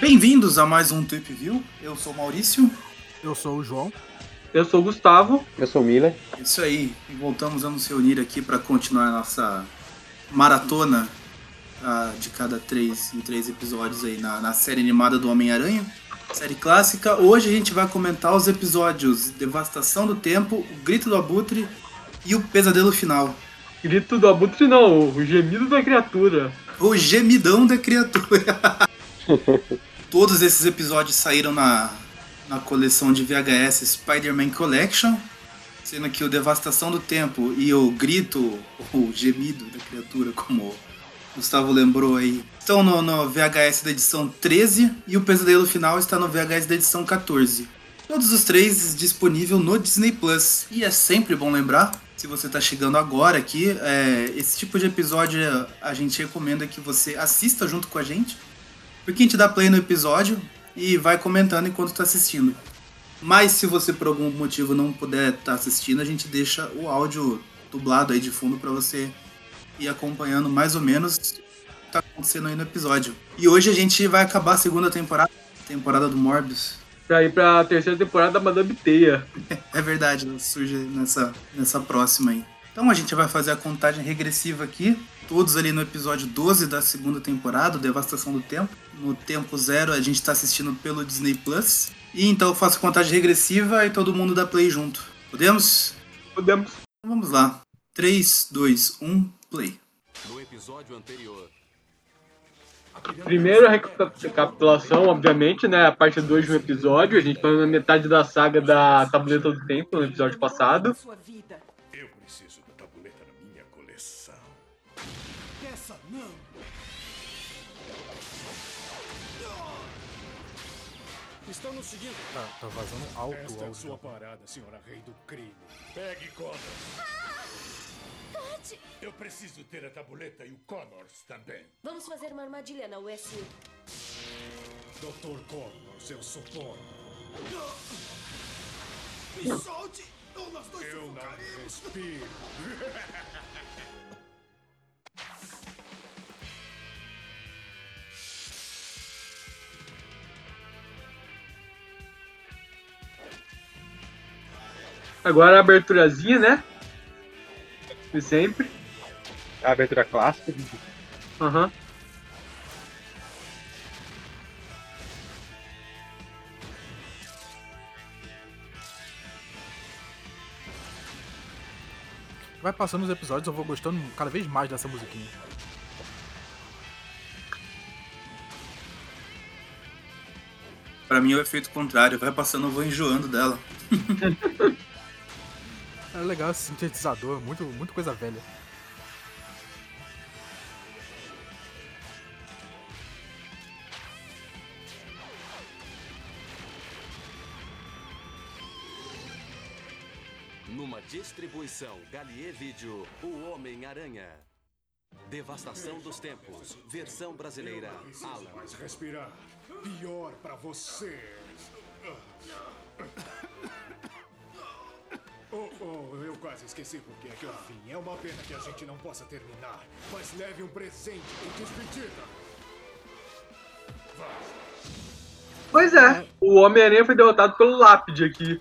Bem-vindos a mais um Trip View. Eu sou o Maurício. Eu sou o João. Eu sou o Gustavo. Eu sou o Miller. Isso aí. E voltamos a nos reunir aqui para continuar nossa maratona ah, de cada três em três episódios aí na, na série animada do Homem-Aranha. Série clássica. Hoje a gente vai comentar os episódios Devastação do Tempo, O Grito do Abutre e O Pesadelo Final. Grito do abutre não, o gemido da criatura. O Gemidão da Criatura. Todos esses episódios saíram na, na coleção de VHS Spider-Man Collection, sendo que o Devastação do Tempo e o Grito, o Gemido da Criatura, como Gustavo lembrou aí, estão no, no VHS da edição 13 e o Pesadelo Final está no VHS da edição 14. Todos os três disponível no Disney Plus. E é sempre bom lembrar, se você está chegando agora aqui, é, esse tipo de episódio a gente recomenda que você assista junto com a gente. Porque a gente dá play no episódio e vai comentando enquanto está assistindo. Mas se você por algum motivo não puder estar assistindo, a gente deixa o áudio dublado aí de fundo para você ir acompanhando mais ou menos o que tá acontecendo aí no episódio. E hoje a gente vai acabar a segunda temporada, temporada do Morbius. Pra ir pra terceira temporada da Madame Teia. É verdade, surge nessa, nessa próxima aí. Então a gente vai fazer a contagem regressiva aqui, todos ali no episódio 12 da segunda temporada, Devastação do Tempo. No tempo zero a gente tá assistindo pelo Disney Plus. E então eu faço a contagem regressiva e todo mundo dá play junto. Podemos? Podemos. Então vamos lá. 3, 2, 1, play. No episódio anterior, Primeiro a reca- recapitulação, obviamente, né? A parte 2 de um episódio. A gente falou na metade da saga da Tabuleta do Tempo, no episódio passado. Eu preciso da tabuleta na minha coleção. Essa não. Estão nos seguindo. Tá, tá vazando alto Esta o é sua parada, senhora rei do crime. Pegue Eu preciso ter a tabuleta e o Connors também. Vamos fazer uma armadilha na USU. Dr. Connors, eu suponho. Me solte! Ou nós dois Eu não sufocaremos! respiro. Agora a aberturazinha, né? De sempre. A abertura clássica. Aham. Vai passando os episódios, eu vou gostando cada vez mais dessa musiquinha. Pra mim é o efeito contrário, vai passando eu vou enjoando dela. É legal esse sintetizador, muito, muito coisa velha. numa distribuição Galier Vídeo, O Homem-Aranha. Devastação dos Tempos, versão brasileira, Alan. mais respirar. Pior pra vocês. Oh, oh, eu quase esqueci por que é que eu vim. É uma pena que a gente não possa terminar. Mas leve um presente em despedida. Vá. Pois é. O Homem-Aranha foi derrotado pelo Lápide aqui.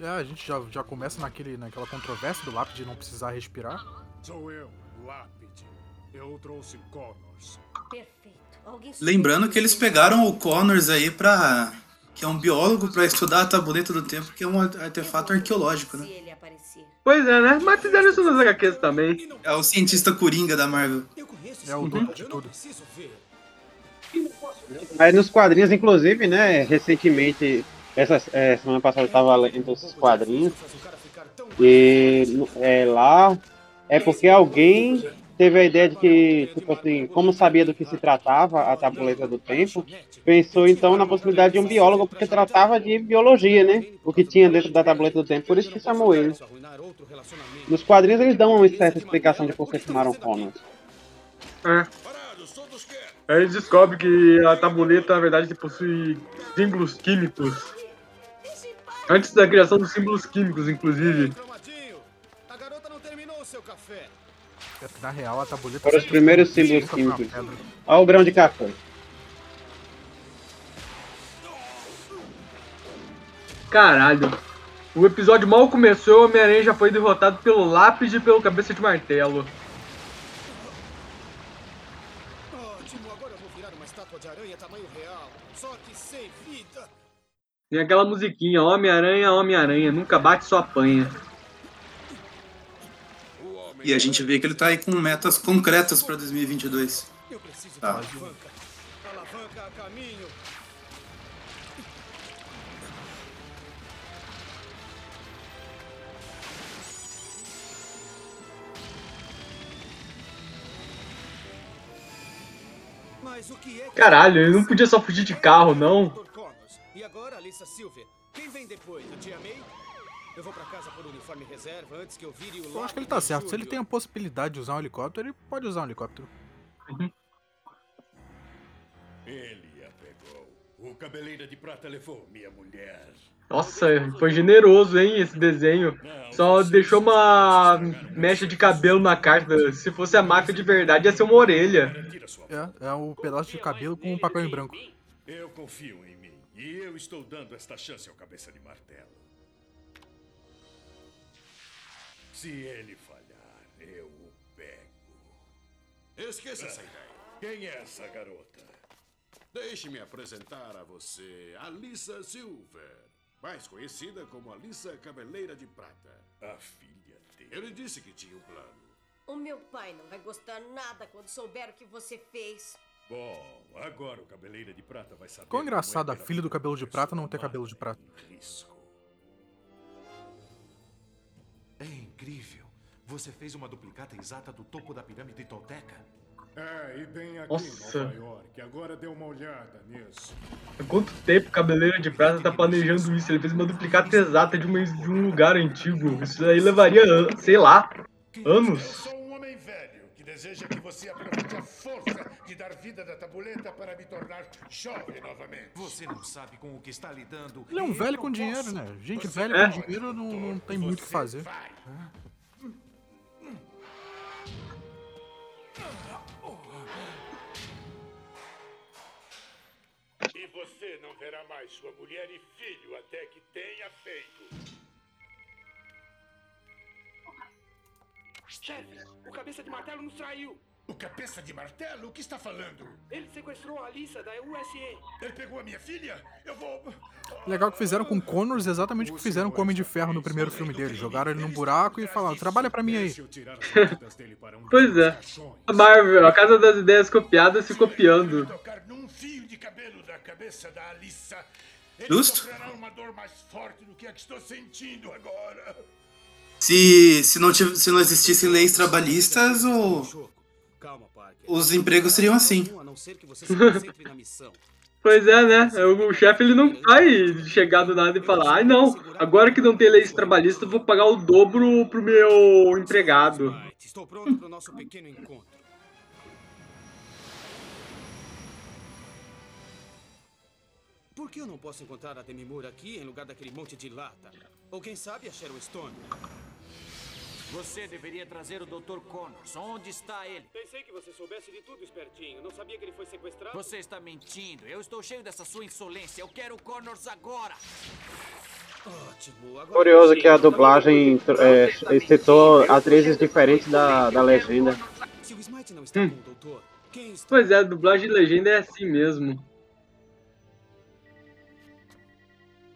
É, a gente já, já começa naquele, naquela controvérsia do lápis de não precisar respirar. Sou eu, Lápide. Eu trouxe Connors. Perfeito. Alguém Lembrando que eles pegaram o Connors aí pra. Que é um biólogo pra estudar a tabuleta do tempo, que é um artefato arqueológico, né? Pois é, né? Mas fizeram isso nas HQs também. É o cientista coringa da Marvel. Eu conheço É o dono de tudo. Mas nos quadrinhos, inclusive, né, recentemente, essa é, semana passada eu tava lendo esses quadrinhos, e é, lá é porque alguém teve a ideia de que, tipo assim, como sabia do que se tratava a tabuleta do tempo, pensou então na possibilidade de um biólogo, porque tratava de biologia, né? O que tinha dentro da tabuleta do tempo, por isso que chamou ele. Nos quadrinhos eles dão uma certa explicação de por que chamaram Connors. É. Aí eles descobrem que a tabuleta, na verdade, possui símbolos químicos. Antes da criação dos símbolos químicos, inclusive. Na real, a tabuleta... Foram os primeiros símbolos químicos. Olha o grão de café. Caralho. O episódio mal começou e o Homem-Aranha já foi derrotado pelo lápis e pelo cabeça de martelo. Ótimo, agora eu vou virar uma estátua de aranha tamanho real. Só que sem vida. Tem aquela musiquinha, Homem-Aranha, Homem-Aranha, nunca bate, só apanha. E a gente vê que ele tá aí com metas concretas pra 2022. Eu preciso de Tá. uma alavanca. Alavanca a caminho. Mas o que é que Caralho, ele não podia só fugir de carro, não. E agora a Lisa Silver. Quem vem depois? A tia May? Eu vou pra casa por uniforme reserva antes que eu vire o Eu acho que ele tá certo. Se ele tem a possibilidade de usar um helicóptero, ele pode usar um helicóptero. Ele a pegou. O cabeleira de prata levou minha mulher. Nossa, foi generoso, hein, esse desenho. Só deixou uma mecha de cabelo na carta. Se fosse a máquina de verdade, ia ser uma orelha. É, é o pedaço de cabelo com um papel em branco. Eu confio em mim. E eu estou dando esta chance ao cabeça de martelo. Se ele falhar, eu o pego. Esqueça essa ideia. Quem é essa garota? Deixe-me apresentar a você Alissa Silver, mais conhecida como Alissa Cabeleira de Prata. A filha dele. Ele disse que tinha um plano. O meu pai não vai gostar nada quando souber o que você fez. Bom, agora o cabeleira de prata vai saber. Quão engraçado como a é filha do cabelo de prata não ter cabelo de prata. risco. Incrível. Você fez uma duplicata exata do topo da pirâmide tolteca? É, e bem aqui Nossa. em Nova York. Agora dê uma olhada nisso. Há quanto tempo o Cabeleira de Prata tá planejando isso? Ele fez uma duplicata exata de, uma, de um lugar antigo. Isso aí levaria, sei lá, anos. sou um homem velho que deseja que você aproveite a força de dar vida da tabuleta para me tornar jovem novamente. Você não sabe com o que está lidando. Ele é um velho com dinheiro, posso. né? Gente Você velha É. com dinheiro não, não tem muito o que Você fazer. vai. E você não verá mais sua mulher e filho até que tenha feito. Chefe, o cabeça de martelo nos traiu. O cabeça de martelo? O que está falando? Ele sequestrou a Alissa da USA. Ele pegou a minha filha? Eu vou. Legal que fizeram com Connors exatamente o que fizeram com o Homem de Ferro no primeiro filme dele. Jogaram ele num buraco e falaram, trabalha pra mim aí. Pois é. A Marvel, a casa das ideias copiadas se copiando. Justo. uma dor mais forte do que a que estou sentindo agora. Se, se, não, tiv- se não existissem leis trabalhistas, o, os empregos seriam assim. Pois é, né? O, o chefe ele não vai chegar do nada e falar: ai não, agora que não tem leis trabalhistas, eu vou pagar o dobro pro meu empregado. Estou pronto para o nosso pequeno encontro. Por que eu não posso encontrar a Demi Moore aqui em lugar daquele monte de lata? Ou quem sabe a Sharon Stone? Você deveria trazer o Dr. Connors. Onde está ele? Pensei que você soubesse de tudo, espertinho. Não sabia que ele foi sequestrado? Você está mentindo. Eu estou cheio dessa sua insolência. Eu quero o Connors agora. Ótimo. Agora Curioso que a dublagem é, citou atrizes diferentes da, da legenda. Se o Smite não está com o doutor, quem está? Pois é, a dublagem de legenda é assim mesmo.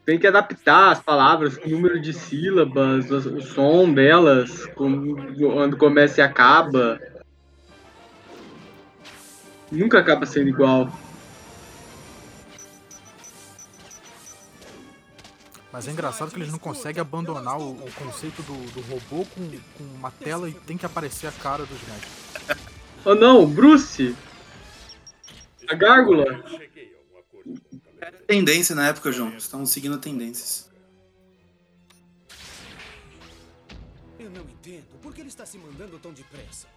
Tem que adaptar as palavras, o número de sílabas, o som delas, quando começa e acaba. Nunca acaba sendo igual. Mas é engraçado que eles não conseguem abandonar o, o conceito do, do robô com, com uma tela e tem que aparecer a cara do Snap. Oh não, Bruce! A gárgula! Tendência na época, João. Estamos seguindo tendências. Eu não entendo. Por que ele está se mandando tão depressa?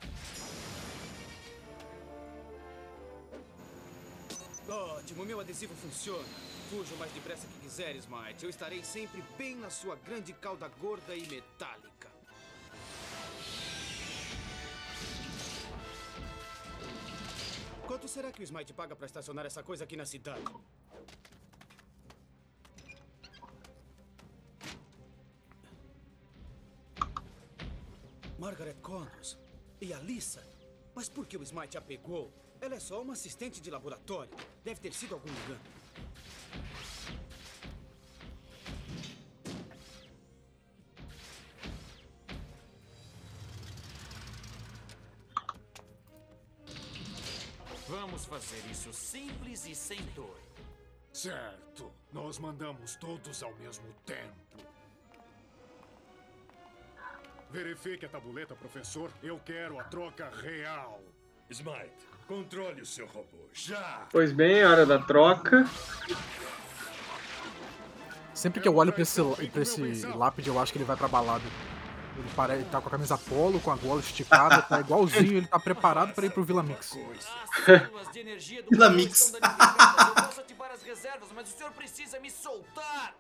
Ótimo, meu adesivo funciona. Fuja o mais depressa que quiseres, Smite. Eu estarei sempre bem na sua grande cauda gorda e metálica. Quanto será que o Smite paga para estacionar essa coisa aqui na cidade? Margaret Connors e a Lisa. Mas por que o Smite a pegou? Ela é só uma assistente de laboratório. Deve ter sido algum engano. Vamos fazer isso simples e sem dor. Certo. Nós mandamos todos ao mesmo tempo. Verifique a tabuleta, professor. Eu quero a troca real. Smite, controle o seu robô. Já! Pois bem, hora da troca. Sempre que eu olho pra esse, pra esse lápide, eu acho que ele vai pra balada. Ele, pare... ele tá com a camisa polo, com a gola esticada, tá igualzinho, ele tá preparado pra ir pro Vila Mix. Vila Mix. Eu posso ativar as reservas, mas o senhor precisa me soltar.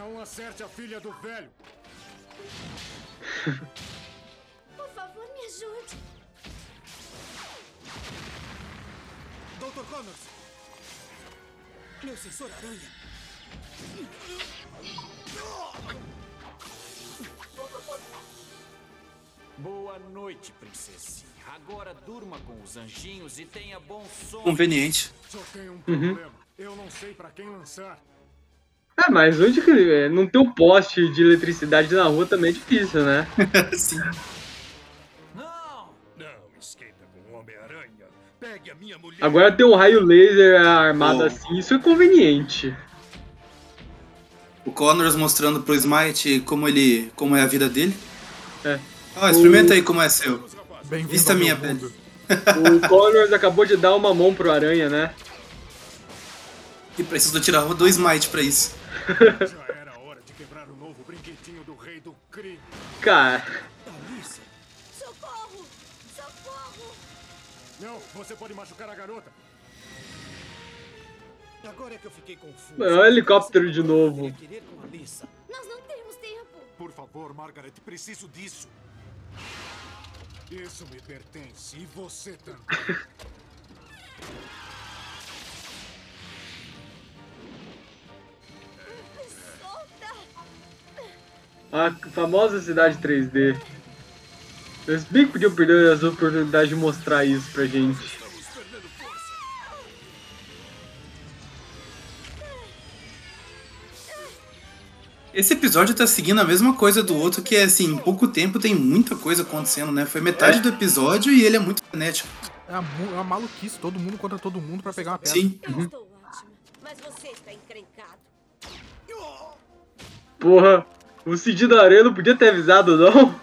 Não acerte a filha do velho. Por favor, me ajude. Dr. Connors! Meu sensor aranha! Boa noite, princesinha. Agora durma com os anjinhos e tenha bom sono. Conveniente. Só tem um Uhum. problema. Eu não sei pra quem lançar. É, mas onde que. é, Não ter um poste de eletricidade na rua também é difícil, né? Sim. Não! Não esquenta com o Homem-Aranha. Pegue a minha mulher. Agora ter um raio laser armado Oh. assim, isso é conveniente. O Connors mostrando pro Smite como ele. como é a vida dele. É. Ó, experimenta aí como é seu. Vista minha mundo. O Connors acabou de dar uma mão pro Aranha, né? E preciso tirar do Smite pra isso. Já era hora de quebrar o novo brinquedinho do rei do crime. Cara! Socorro! Socorro! Não, você pode machucar a garota. Agora é que eu fiquei confuso. É o helicóptero de novo. Nós não temos tempo. Por favor, Margaret, preciso disso. Isso me pertence e você também. a famosa cidade 3D. Eles bem que podiam perder as oportunidades de mostrar isso pra gente. Esse episódio tá seguindo a mesma coisa do outro, que é assim, em pouco tempo tem muita coisa acontecendo, né? Foi metade do episódio e ele é muito frenético. É uma, é uma maluquice, todo mundo contra todo mundo pra pegar uma pedra. Sim. Eu estou ótima. Mas você está encrencado. Porra, o Cid da Areia não podia ter avisado, não?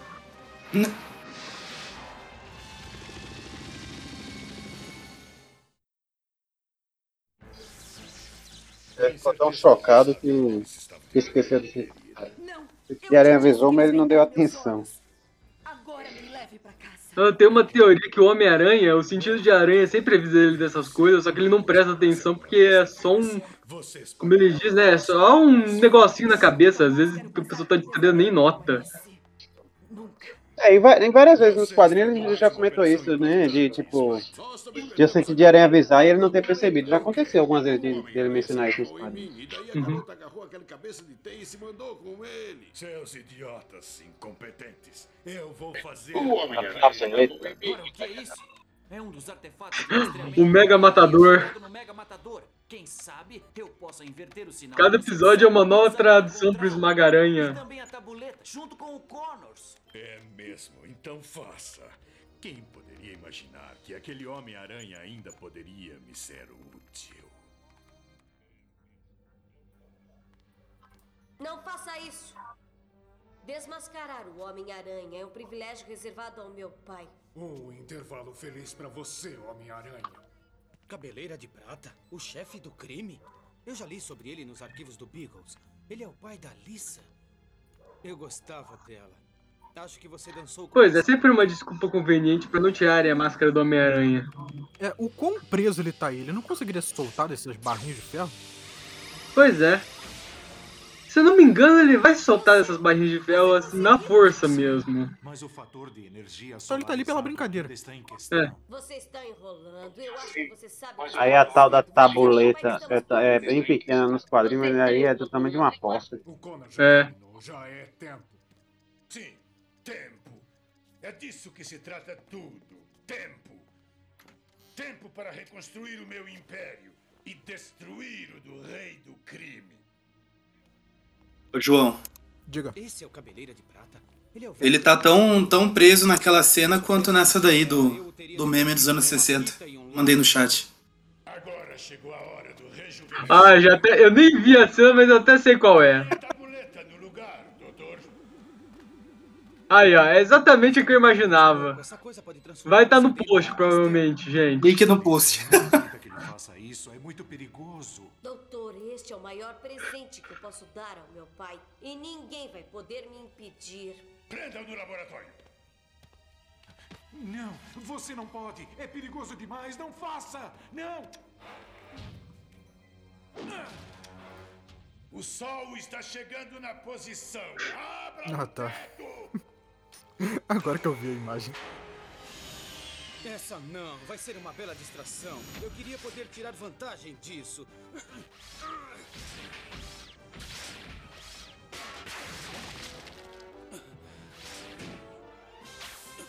Ele ficou tão chocado que, que esqueceu de. A aranha avisou, mas ele não deu atenção. Eu tenho uma teoria que o Homem-Aranha, o sentido de aranha sempre avisa ele dessas coisas, só que ele não presta atenção porque é só um. Como ele diz, né? É só um negocinho na cabeça. Às vezes a pessoa tá distraída nem nota. É, em, várias vezes nos quadrinhos ele já comentou isso, né? De tipo. De eu sentir de aranha avisar e ele não ter percebido. Já aconteceu algumas vezes de, de ele mencionar isso nos quadrinhos. E aquele cabeça de teia e se mandou com ele. Seus idiotas incompetentes. Eu vou fazer. O Homem-Aranha. Tá sem letra? Agora, o que é isso? É um dos artefatos do O Mega Matador. Mega Matador. Quem sabe eu possa inverter o sinal. Cada episódio é uma nova tradução pro Esmaga-Aranha. E também a tabuleta, junto com o Connors. É mesmo, então faça. Quem poderia imaginar que aquele Homem-Aranha ainda poderia me ser útil? Não faça isso. Desmascarar o Homem-Aranha é um privilégio reservado ao meu pai. Um intervalo feliz pra você, Homem-Aranha. Cabeleira de prata? O chefe do crime? Eu já li sobre ele nos arquivos do Beagles. Ele é o pai da Lisa. Eu gostava dela. Acho que você dançou com Pois é, sempre uma desculpa conveniente pra não tirarem a máscara do Homem-Aranha. É, o quão preso ele tá aí? Ele não conseguiria se soltar desses barrinhos de ferro? Pois é. Se eu não me engano, ele vai soltar essas barrinhas de ferro assim na força mesmo. Mas o fator de energia Só ele tá ali pela brincadeira. está em questão. É. Você está enrolando. Eu acho que você sabe. Aí a tal da tabuleta é, é bem pequena nos quadrinhos, mas aí é do tamanho de uma aposta. O Connor já É. já é tempo. Sim, tempo. É disso que se trata tudo. Tempo. Tempo para reconstruir o meu império e destruir o do rei do crime. Ô, João, Diga. Esse é o Cabeleira de Prata? Ele é o ele tá tão, tão preso naquela cena quanto nessa daí do, do meme dos anos 60. Mandei no chat. Agora chegou a hora do. Ah, já até. Eu nem vi a cena, mas eu até sei qual é. No. Aí, ó, é exatamente o que eu imaginava. Vai estar no você em post, provavelmente, gente. Link no post. Ele faça isso, é muito perigoso. Doutor, este é o maior presente que eu posso dar ao meu pai. E ninguém vai poder me impedir. Prenda-o no laboratório. Não, você não pode. É perigoso demais. Não faça. Não. O sol está chegando na posição. Abra Ah, o tá. teto. Agora que eu vi a imagem. Essa não, vai ser uma bela distração. Eu queria poder tirar vantagem disso.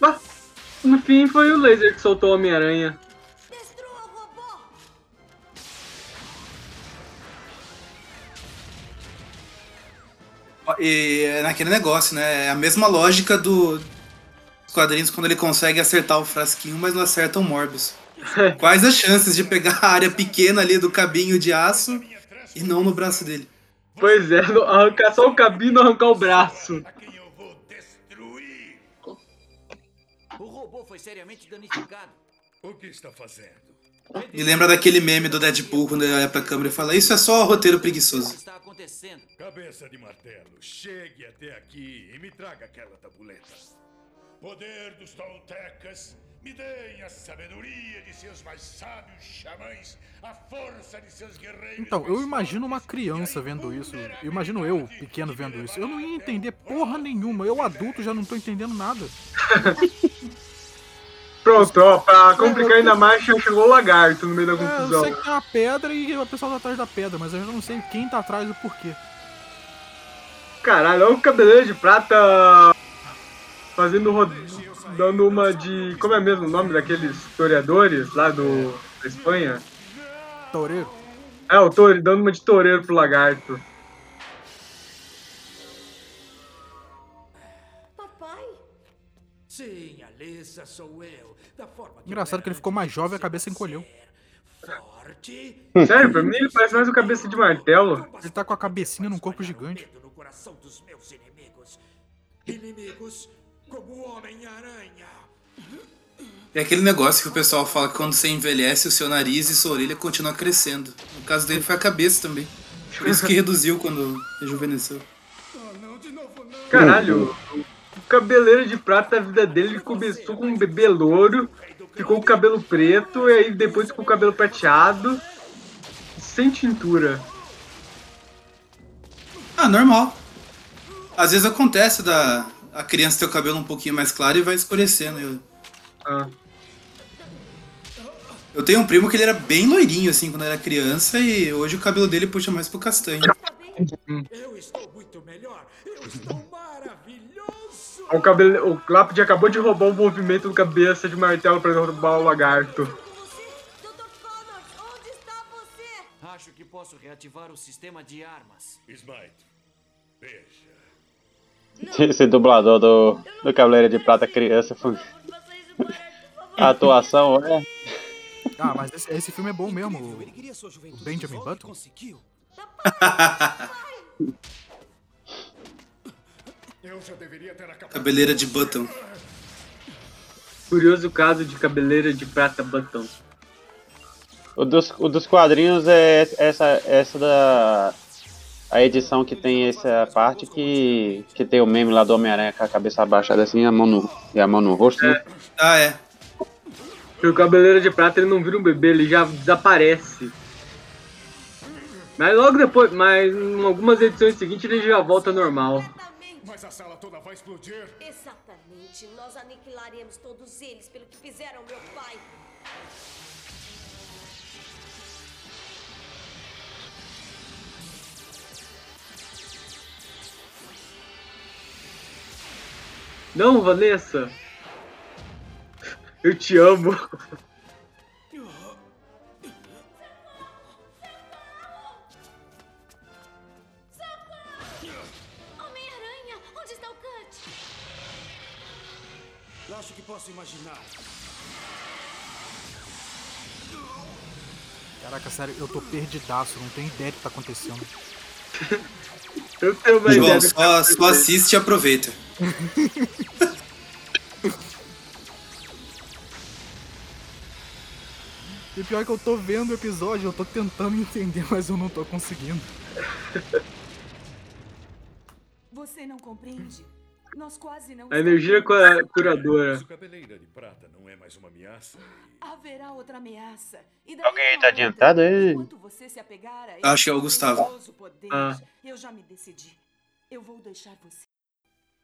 Ah, no fim, foi o laser que soltou o Homem-Aranha. Destrua o robô! E é naquele negócio, né? É a mesma lógica do dos quadrinhos quando ele consegue acertar o frasquinho, mas não acerta o Morbius. Quais as chances de pegar a área pequena ali do cabinho de aço e não no braço dele? Pois é, arrancar só o cabinho e não arrancar o braço. A quem eu vou destruir. O robô foi seriamente danificado. O que está fazendo? Me lembra daquele meme do Deadpool quando ele olha pra câmera e fala: Isso é só roteiro O que preguiçoso. está acontecendo? Cabeça de martelo, chegue até aqui e me traga aquela tabuleta. Poder dos Toltecas, me deem a sabedoria de seus mais sábios xamãs, a força de seus guerreiros. Então, eu imagino uma criança vendo isso. Eu imagino eu, que pequeno, vendo isso. Eu não ia entender porra nenhuma. Eu, adulto, já não tô entendendo nada. Pronto, ó, pra complicar ainda mais, já chegou o lagarto no meio da É, eu confusão. sei que tem uma pedra e o pessoal tá atrás da pedra, mas eu já não sei quem tá atrás e o porquê. Caralho, olha o cabeleiro de prata fazendo dando uma de. Como é mesmo o nome daqueles historiadores lá do da Espanha? Toureiro? É, o Tore, dando uma de toureiro pro lagarto. Papai? Sim, Alissa, sou eu. Da forma que Engraçado que ele ficou mais jovem e a cabeça encolheu. Forte. Sério, pra mim ele parece mais o cabeça de martelo. Ele tá com a cabecinha num corpo gigante. medo no coração dos meus inimigos. Inimigos como o Homem-Aranha. É aquele negócio que o pessoal fala que quando você envelhece, o seu nariz e sua orelha continuam crescendo. No caso dele foi a cabeça também. Por isso que reduziu quando rejuvenesceu. Caralho, o cabeleiro de prata da vida dele ele começou com um bebê louro, ficou com o cabelo preto, e aí depois com o cabelo prateado, sem tintura. Ah, normal. Às vezes acontece da a criança ter o cabelo um pouquinho mais claro e vai escurecendo. Eu, Ah. eu tenho um primo que ele era bem loirinho assim quando era criança e hoje o cabelo dele puxa mais pro castanho. Eu estou muito melhor. Eu estou maravilhoso. O, cabelo, o Lápide acabou de roubar o movimento do cabeça de martelo pra derrubar o lagarto. Onde está você? Acho que posso reativar o sistema de armas. Smite, veja. Esse dublador do, do Cavaleiro de Prata criança foi. A atuação é. Ah, mas esse, esse filme é bom mesmo. o- o Benjamin Button? Conseguiu. Eu já deveria ter acabado. Cabeleira de button. Curioso caso de cabeleira de prata Button. O dos, o dos quadrinhos é essa, essa da. A edição que tem essa parte que, que tem o meme lá do Homem-Aranha com a cabeça abaixada assim e a mão no, e a mão no rosto. né? Ah, é. E o cabeleiro de prata ele não vira um bebê, ele já desaparece. Mas logo depois, mas em algumas edições seguintes ele já volta normal. Mas a sala toda vai explodir. Exatamente. Nós aniquilaremos todos eles pelo que fizeram meu pai. Não, Vanessa. Eu te amo. Homem-Aranha, onde está o Cut? Acho que posso imaginar. Caraca, sério, eu tô perdidaço, não tenho ideia do que tá acontecendo. Eu tenho uma João, ideia. só, só assiste e aproveita. E pior que eu tô vendo o episódio, eu tô tentando entender, mas eu não tô conseguindo. Você não compreende? Nós quase não. A energia cura- curadora. Cabeleira de Prata não é mais uma ameaça. Haverá outra ameaça. E daí Alguém tá outra. adiantado aí? Enquanto você se apegar a Acho que é o Gustavo. poderoso poder, Ah. Eu já me decidi. Eu vou deixar você.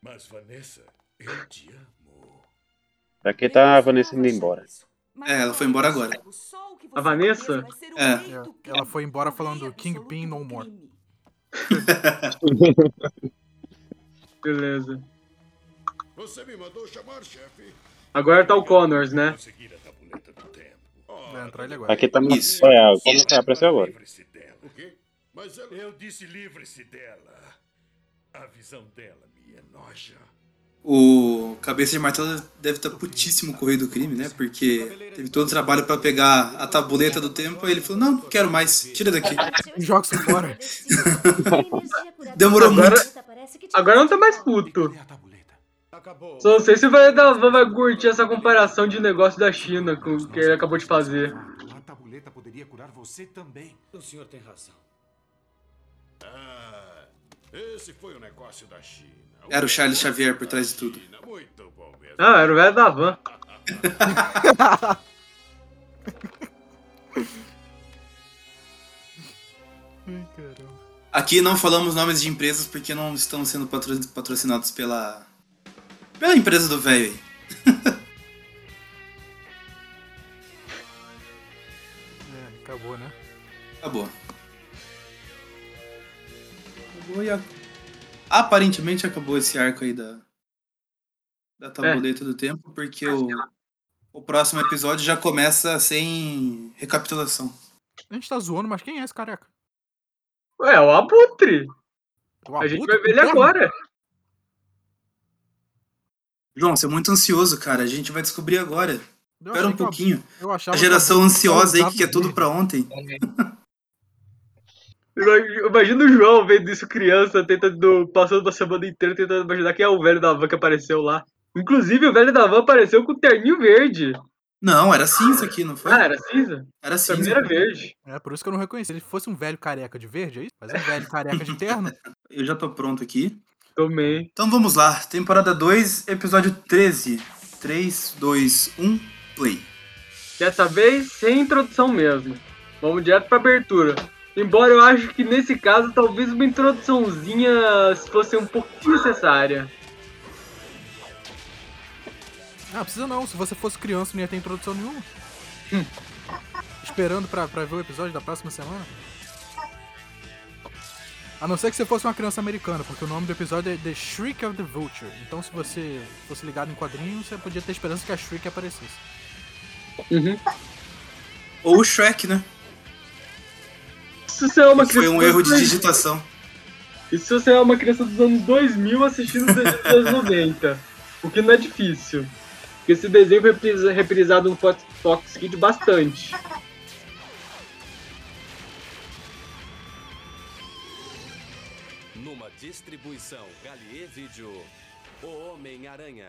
Mas, Vanessa, eu te amo. Pra que tá a Vanessa indo embora? É, ela foi embora agora. A Vanessa? É. Ela foi embora falando Kingpin no more. Beleza. Você me mandou chamar, chefe. Agora tá o Connors, né? Vai entrar ele agora. Aqui tá. Isso. Olha, como apareceu agora? O quê? Mas ela... Eu disse livre-se dela. A visão dela me enoja. O Cabeça de Martelo deve estar putíssimo com o Rei do Crime, né? Porque teve todo o trabalho pra pegar a tabuleta do tempo e ele falou: Não, não quero mais, tira daqui. Joga isso fora. Demorou Agora, muito. agora não tá mais puto. Acabou. Só não sei se vai, dar, vai curtir essa comparação de negócio da China com o que ele acabou de fazer. A tabuleta poderia curar você também. O senhor tem razão. Ah, esse foi o negócio da China. Era o Charles Xavier por trás de tudo. Muito bom mesmo. Ah, era o velho da van. Aqui não falamos nomes de empresas porque não estão sendo patro- patrocinados pela. Pela empresa do velho aí. É, acabou, né? Acabou. Acabou e a- Aparentemente acabou esse arco aí da. Da tabuleta do tempo, porque o. O próximo episódio já começa sem recapitulação. A gente tá zoando, mas quem é esse careca? Ué, o Abutre. O A gente Abutre vai ver ele agora. João, você é muito ansioso, cara. A gente vai descobrir agora. Eu Espera um que pouquinho. eu achava A que geração Abutre ansiosa aí que quer tudo pra ontem. Imagina o João vendo isso criança, tentando, passando a semana inteira tentando imaginar quem é o velho da van que apareceu lá. Inclusive, o velho da van apareceu com o terninho verde. Não, era cinza aqui, não foi? Ah, era cinza? Era cinza. mim era verde. É, por isso que eu não reconheci. Se ele fosse um velho careca de verde, é isso? Mas é um velho careca de terno. Eu já tô pronto aqui. Tomei. Então vamos lá. Temporada 2, episódio 13. 3, 2, 1, play. Dessa vez, sem introdução mesmo. Vamos direto pra abertura. Embora eu acho que nesse caso, talvez uma introduçãozinha fosse um pouquinho necessária. Não, precisa não. Se você fosse criança, não ia ter introdução nenhuma. Hum. Esperando pra, pra ver o episódio da próxima semana. A não ser que você fosse uma criança americana, porque o nome do episódio é The Shriek of the Vulture. Então, se você fosse ligado em quadrinhos, você podia ter esperança que a Shriek aparecesse. Ou o Shrek, né? Se você é uma Que foi um criança erro de digitação. E se você é uma criança dos anos 2000 assistindo os desenhos dos anos 90? O que não é difícil. Porque esse desenho foi reprisa- reprisado no Fox, Fox Kids bastante. Numa distribuição Galier Vídeo, O Homem-Aranha.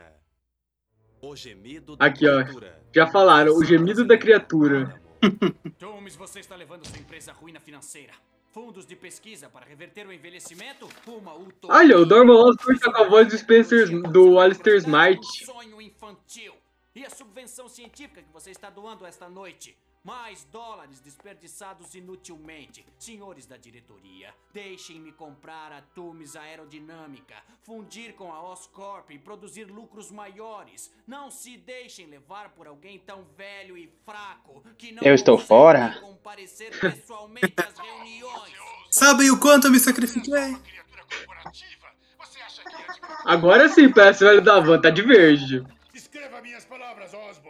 O gemido da Aqui, ó. criatura. Já falaram, o gemido da criatura. Thomas, você está levando sua empresa à ruína financeira. Fundos de pesquisa para reverter o envelhecimento? Uma utopia. Olha, o Norman Osborn tá com a voz do Spencer, do Alistair Smite. sonho infantil. E a subvenção científica que você está doando esta noite? Mais dólares desperdiçados inutilmente. Senhores da diretoria, deixem-me comprar a Tumes Aerodinâmica, fundir com a Oscorp e produzir lucros maiores. Não se deixem levar por alguém tão velho e fraco que não Eu estou fora. comparecer pessoalmente às reuniões. Sabem o quanto eu me sacrifiquei? Agora sim, parece velho da van, tá de verde. Escreva minhas palavras, Osborne.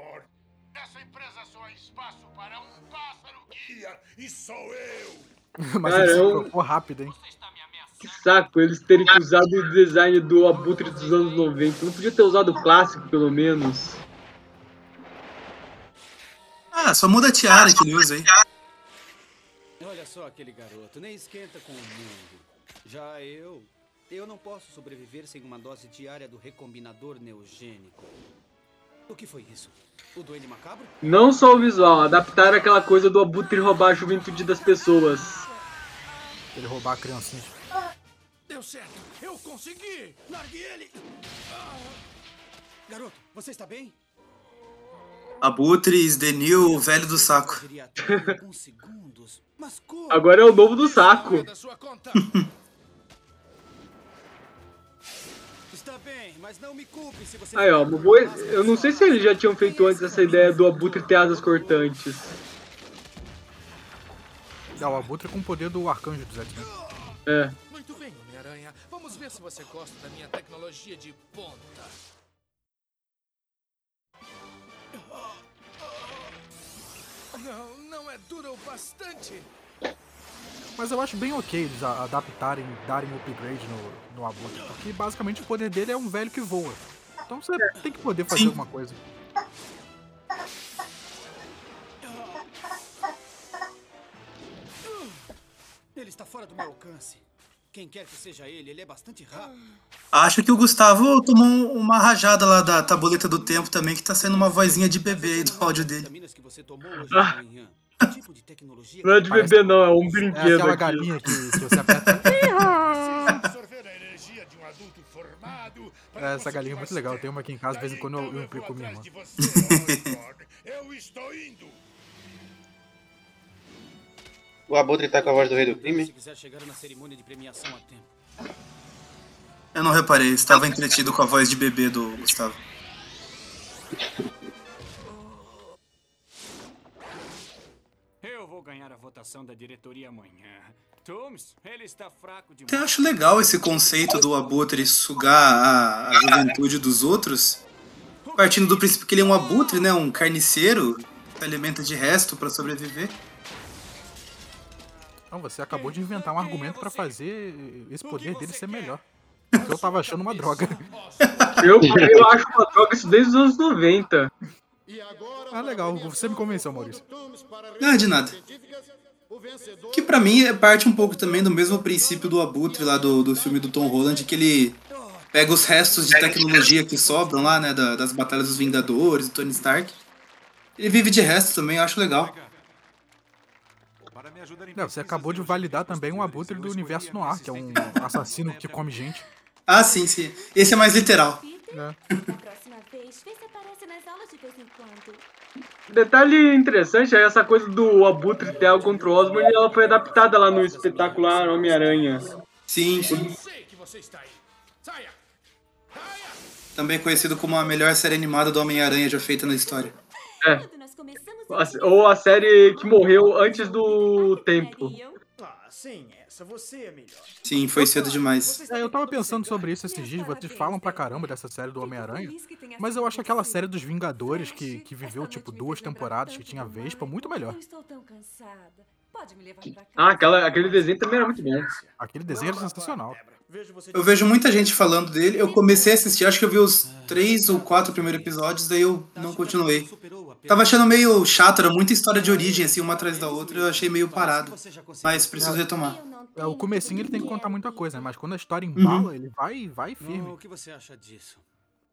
E sou eu. Mas ele se Caramba. trocou rápido, hein? Que saco eles terem usado o design do Abutre dos anos 90. Não podia ter usado o clássico, pelo menos. Ah, só muda a tiara que ele usa aí. Olha só aquele garoto, nem esquenta com o mundo. Já eu. Eu não posso sobreviver sem uma dose diária do recombinador neogênico. O que foi isso? O Duende Macabro? Não só o visual, adaptaram aquela coisa do Abutre roubar a juventude das pessoas. Ele roubar a criancinha. Deu certo! Eu consegui! Largue ele! Ah. Garoto, você está bem? Abutres, Denil, o velho do saco. Agora é o novo do saco. Aí, ó, boa... eu não sei se eles já tinham feito antes essa ideia do Abutre ter asas cortantes. É, o Abutre com o poder do arcanjo dos X-Men. É. Muito bem, Homem-Aranha. Vamos ver se você gosta da minha tecnologia de ponta. Não, não é dura o bastante. Mas eu acho bem ok eles adaptarem, darem upgrade no, no Abutre, porque basicamente o poder dele é um velho que voa. Então você tem que poder fazer Sim. alguma coisa. Ele está fora do meu alcance. Quem quer que seja ele, ele é bastante rápido. Acho que o Gustavo tomou um- uma rajada lá da tabuleta do tempo também, que tá sendo uma vozinha de bebê aí do áudio dele. Vitaminas que você tomou hoje Ah. de manhã. Tipo de tecnologia? Não é de bebê, não, é um É brinquedo. aquela aqui. galinha que, que você aperta. Absorver a energia de um adulto formado para É, essa galinha é muito legal. Tenho uma aqui em casa, de vez em quando eu, eu implico com minha irmã. Eu estou indo. O Abutre tá com a voz do rei do crime? Se quiser chegar na cerimônia de premiação a tempo. Eu não reparei, estava entretido com a voz de bebê do Gustavo. ganhar a votação da diretoria amanhã. Ele está fraco demais. Eu acho legal esse conceito do Abutre sugar a, a juventude dos outros, partindo do princípio que ele é um abutre, né? Um carniceiro, se alimenta de resto para sobreviver. Não, você acabou de inventar um argumento pra fazer esse poder dele ser melhor. Eu tava achando uma droga. Eu, eu acho uma droga isso desde os anos 90. Ah, legal. Você me convenceu, Maurício. Não é de nada. Que pra mim é parte um pouco também do mesmo princípio do Abutre lá do, do filme do Tom Holland, que ele pega os restos de tecnologia que sobram lá, né, da- das batalhas dos Vingadores, do Tony Stark. Ele vive de resto também, eu acho legal. Não, você acabou de validar também um abutre do universo noir, que é um assassino que come gente. Ah, sim, sim. Esse é mais literal. É. Próxima vez, vê se aparece nas aulas de vez em quando. Detalhe interessante é essa coisa do Abutre algo contra o Osborn, ela foi adaptada lá no espetacular Homem-Aranha. Sim, sim. Também conhecido como a melhor série animada do Homem-Aranha já feita na história. É. Ou a série que morreu antes do tempo. Sem essa, você é melhor. Sim, foi cedo demais. É, eu tava pensando sobre isso esses dias, vocês falam pra caramba dessa série do Homem-Aranha, mas eu acho aquela série dos Vingadores que, que viveu tipo duas temporadas, que tinha Vespa, muito melhor. Eu estou tão cansada. Pode me levar pra casa. Ah, aquela, aquele desenho também era muito bom. Aquele desenho era sensacional. Eu vejo muita gente falando dele. Eu comecei a assistir, acho que eu vi os três ou quatro primeiros episódios, daí eu não continuei. Tava achando meio chato, era muita história de origem, assim, uma atrás da outra, eu achei meio parado. Mas preciso retomar. É, o comecinho ele tem que contar muita coisa, né? mas quando a história Uhum. embala, ele vai, vai firme. O que você acha disso?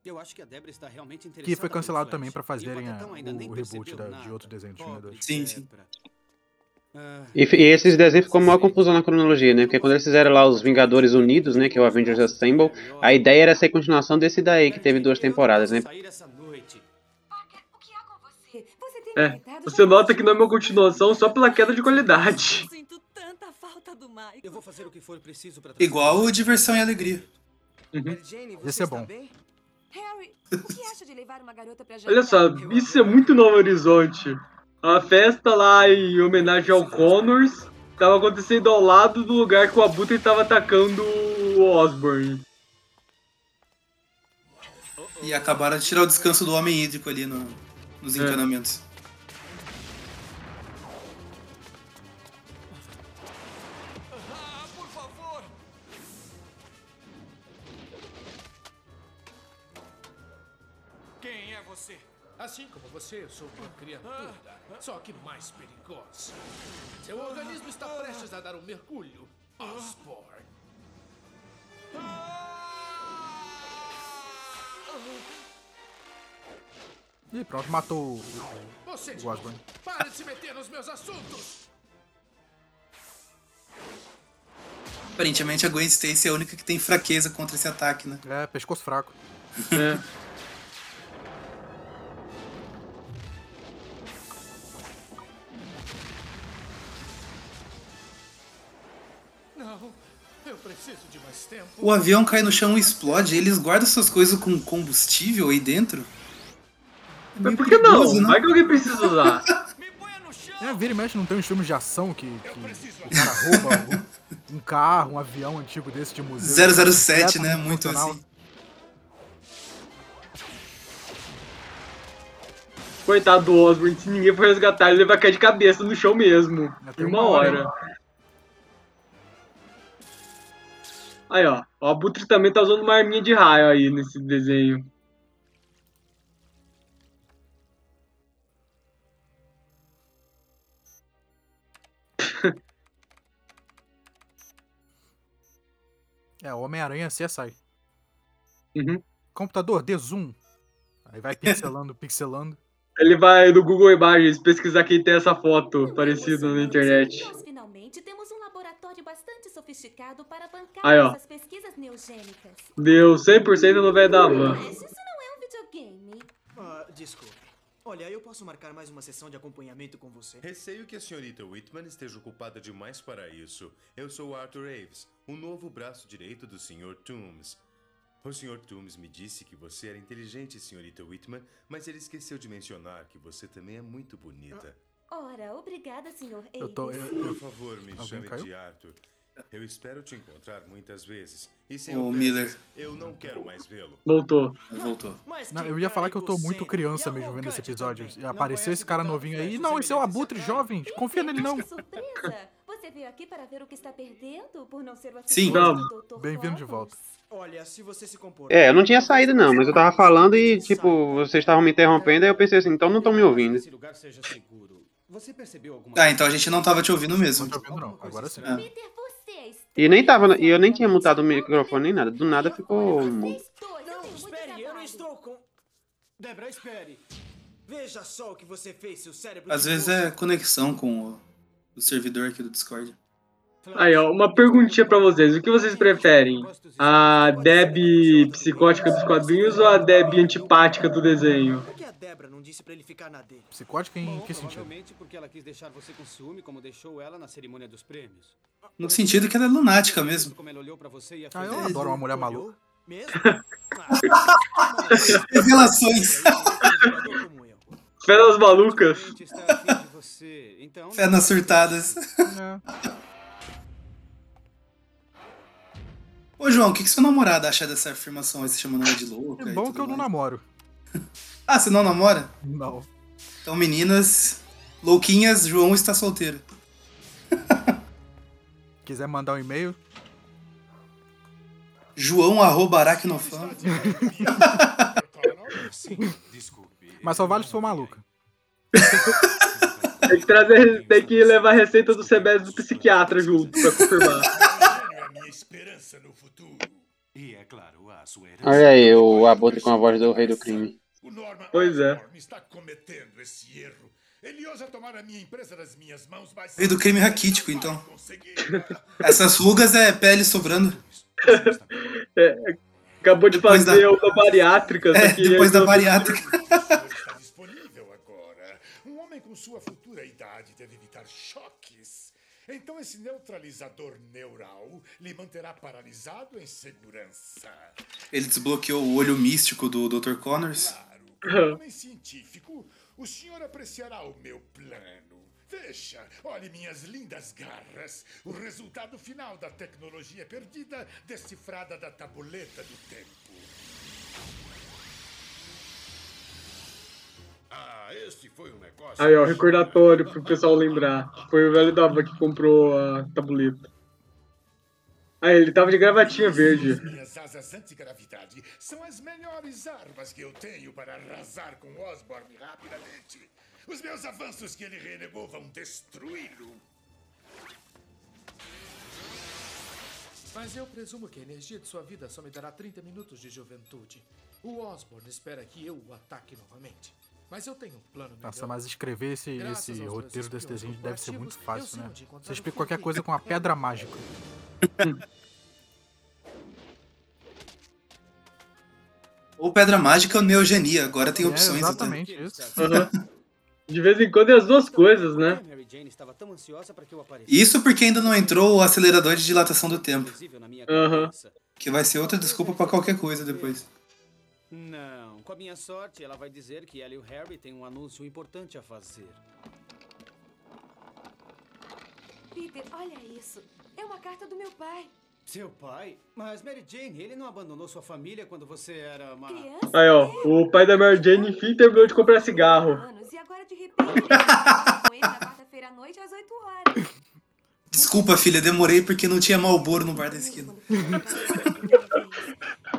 Eu acho que a Débora está realmente interessada. Que foi cancelado também pra o fazerem a- nem o reboot da- de outro desenho dos Vingadores. Sim, sim. E, e esses desenhos ficou uma confusão na cronologia, né? Porque quando eles fizeram lá os Vingadores Unidos, né? Que é o Avengers Assemble, a ideia era ser continuação desse daí, que teve duas temporadas, né? É, você nota que não é uma continuação só pela queda de qualidade. Eu vou fazer o que for preciso pra Igual o Diversão e Alegria. Esse é bom. Harry, o que acha de levar uma garota pra Olha só, isso é muito Novo Horizonte. A festa lá em homenagem ao Connors tava acontecendo ao lado do lugar que o Abutre tava atacando o Osborn. E acabaram de tirar o descanso do homem hídrico ali no- nos É. encanamentos. Quem é você? Assim como você, eu sou uma criatura, só que mais perigosa. Seu organismo está prestes a dar um mergulho. Osborn. Ih, pronto, matou o, Você o Osborn. novo. Pare de se meter nos meus assuntos. Aparentemente a Gwen Stacy é a única que tem fraqueza contra esse ataque, né? É, pescoço fraco. É. O avião cai no chão e explode, eles guardam suas coisas com combustível aí dentro? Mas por que não? perigoso, né? Vai que alguém precisa usar. É, vira e mexe, não tem uns filmes de ação que, que o cara rouba um, carro, um avião antigo desse de museu. 007, né? Muito assim. Coitado do Osborn, se ninguém for resgatar, ele vai cair de cabeça no chão mesmo. tem Em uma uma hora, hora. Aí, ó. O Abutre também tá usando uma arminha de raio aí nesse desenho. É, Homem-Aranha CSI. Uhum. Computador, dê zoom. Aí vai pixelando, pixelando. Ele vai no Google Imagens pesquisar quem tem essa foto parecida na internet. Nós finalmente temos um laboratório bastante sofisticado para bancar Aí, ó. nossas pesquisas neogênicas. Deu 100% no velho da van. Mas isso não é um videogame. Ah, desculpe. Olha, eu posso marcar mais uma sessão de acompanhamento com você? Receio que a senhorita Whitman esteja ocupada demais para isso. Eu sou Arthur Aves, o novo braço direito do Sr. Toombs. O Sr. Toombs me disse que você era inteligente, senhorita Whitman, mas ele esqueceu de mencionar que você também é muito bonita. Ora, obrigada, senhor Eu tô- eu- Por favor, me Alguém chame caiu? de Arthur. Eu espero te encontrar muitas vezes. E sem ofensas, Miller. eu não quero mais vê-lo. Voltou. Voltou. Não, eu ia falar que eu tô muito criança mesmo vendo esse episódio. E apareceu esse cara novinho aí. Não, esse é o Abutre jovem. Confia nele não. Surpresa! Você veio aqui para ver o que está perdendo por não ser o Sim. Não. Bem-vindo de volta. Olha, se você se comportar... É, eu não tinha saído não, mas eu tava falando e, tipo, vocês estavam me interrompendo, aí eu pensei assim, então não estão me ouvindo. Ah, então a gente não tava te ouvindo mesmo. Não, agora sim. É. É. E nem tava, e eu nem tinha mutado o microfone nem nada, do nada ficou mudo. Não, espere, eu não estou com... Debra, espere. Veja só o que você fez, seu cérebro... Às vezes é conexão com o, o servidor aqui do Discord. Aí, ó, uma perguntinha pra vocês. O que vocês preferem? A Deb psicótica dos quadrinhos ou a Deb antipática do desenho? A Debra não disse pra ele ficar na dele? Psicótica em Bom, que sentido? provavelmente porque ela quis deixar você com ciúme, como deixou ela na cerimônia dos prêmios. No sentido que ela é lunática mesmo. Como ela olhou pra você e Ah, eu afirmou- adoro uma mulher maluca. Mesmo? Revelações. Fé nas malucas. Está afim de você, então... Fé nas surtadas. É. Ô, João, o que, que seu namorado acha dessa afirmação aí, se chamando ela de louca? É e bom tudo que eu não mais? namoro. Ah, você não namora? Não. Então, meninas, louquinhas, João está solteiro. Quiser mandar um e-mail, João arroba aracnofan. mas só vale se for maluca. Tem que, trazer, tem que levar a receita do CBS do psiquiatra junto pra confirmar. é a minha esperança no futuro. E é claro, a sua herança. Olha aí, o Abutre com a voz do rei do crime. O Norman Pois é. Está cometendo esse erro. Ele ousa tomar a minha empresa das minhas mãos, mas... Veio do crime raquítico, então. Essas rugas é pele sobrando. É, acabou de Depois fazer da- uma bariátrica. É, depois da bariátrica. Está disponível agora. Um homem com sua futura idade deve evitar choques. Então esse neutralizador neural lhe manterá paralisado em segurança. Ele desbloqueou o olho místico do Dr. Connors. Como homem científico, o senhor apreciará o meu plano. Veja, olhe minhas lindas garras. O resultado final da tecnologia perdida, decifrada da tabuleta do tempo. Ah, este foi um negócio. Aí, ó, recordatório pro pessoal lembrar. Foi o velho Dava que comprou a tabuleta. Aí, ele tava de gravatinha verde. Minhas asas antigravidade são as melhores armas que eu tenho para arrasar com Osborne rapidamente. Os meus avanços que ele renegou vão destruí-lo. Mas eu presumo que a energia de sua vida só me dará 30 minutos de juventude. O Osborne espera que eu o ataque novamente. Mas eu tenho um plano melhor. Nossa, mas escrever esse, Graças esse roteiro desse desenho deve ser muito fácil, né? Você explica qualquer coisa com a pedra mágica. Ou Pedra Mágica ou Neogenia. Agora tem É, opções. exatamente até. isso. Aham. De vez em quando é as duas coisas, né? Para. Isso porque ainda não entrou o acelerador de dilatação do tempo. Aham. Que vai ser outra desculpa pra qualquer coisa depois. Não, com a minha sorte, ela vai dizer que ela e o Harry têm um anúncio importante a fazer. Peter, olha isso. É uma carta do meu pai. Seu pai? Mas Mary Jane, ele não abandonou sua família quando você era uma... Aí, ó, o pai da Mary Jane, enfim, terminou de comprar cigarro. Anos, e agora de repente ele com ele na quarta-feira à noite às 8 horas. Desculpa, filha, demorei porque não tinha Malboro no bar da esquina.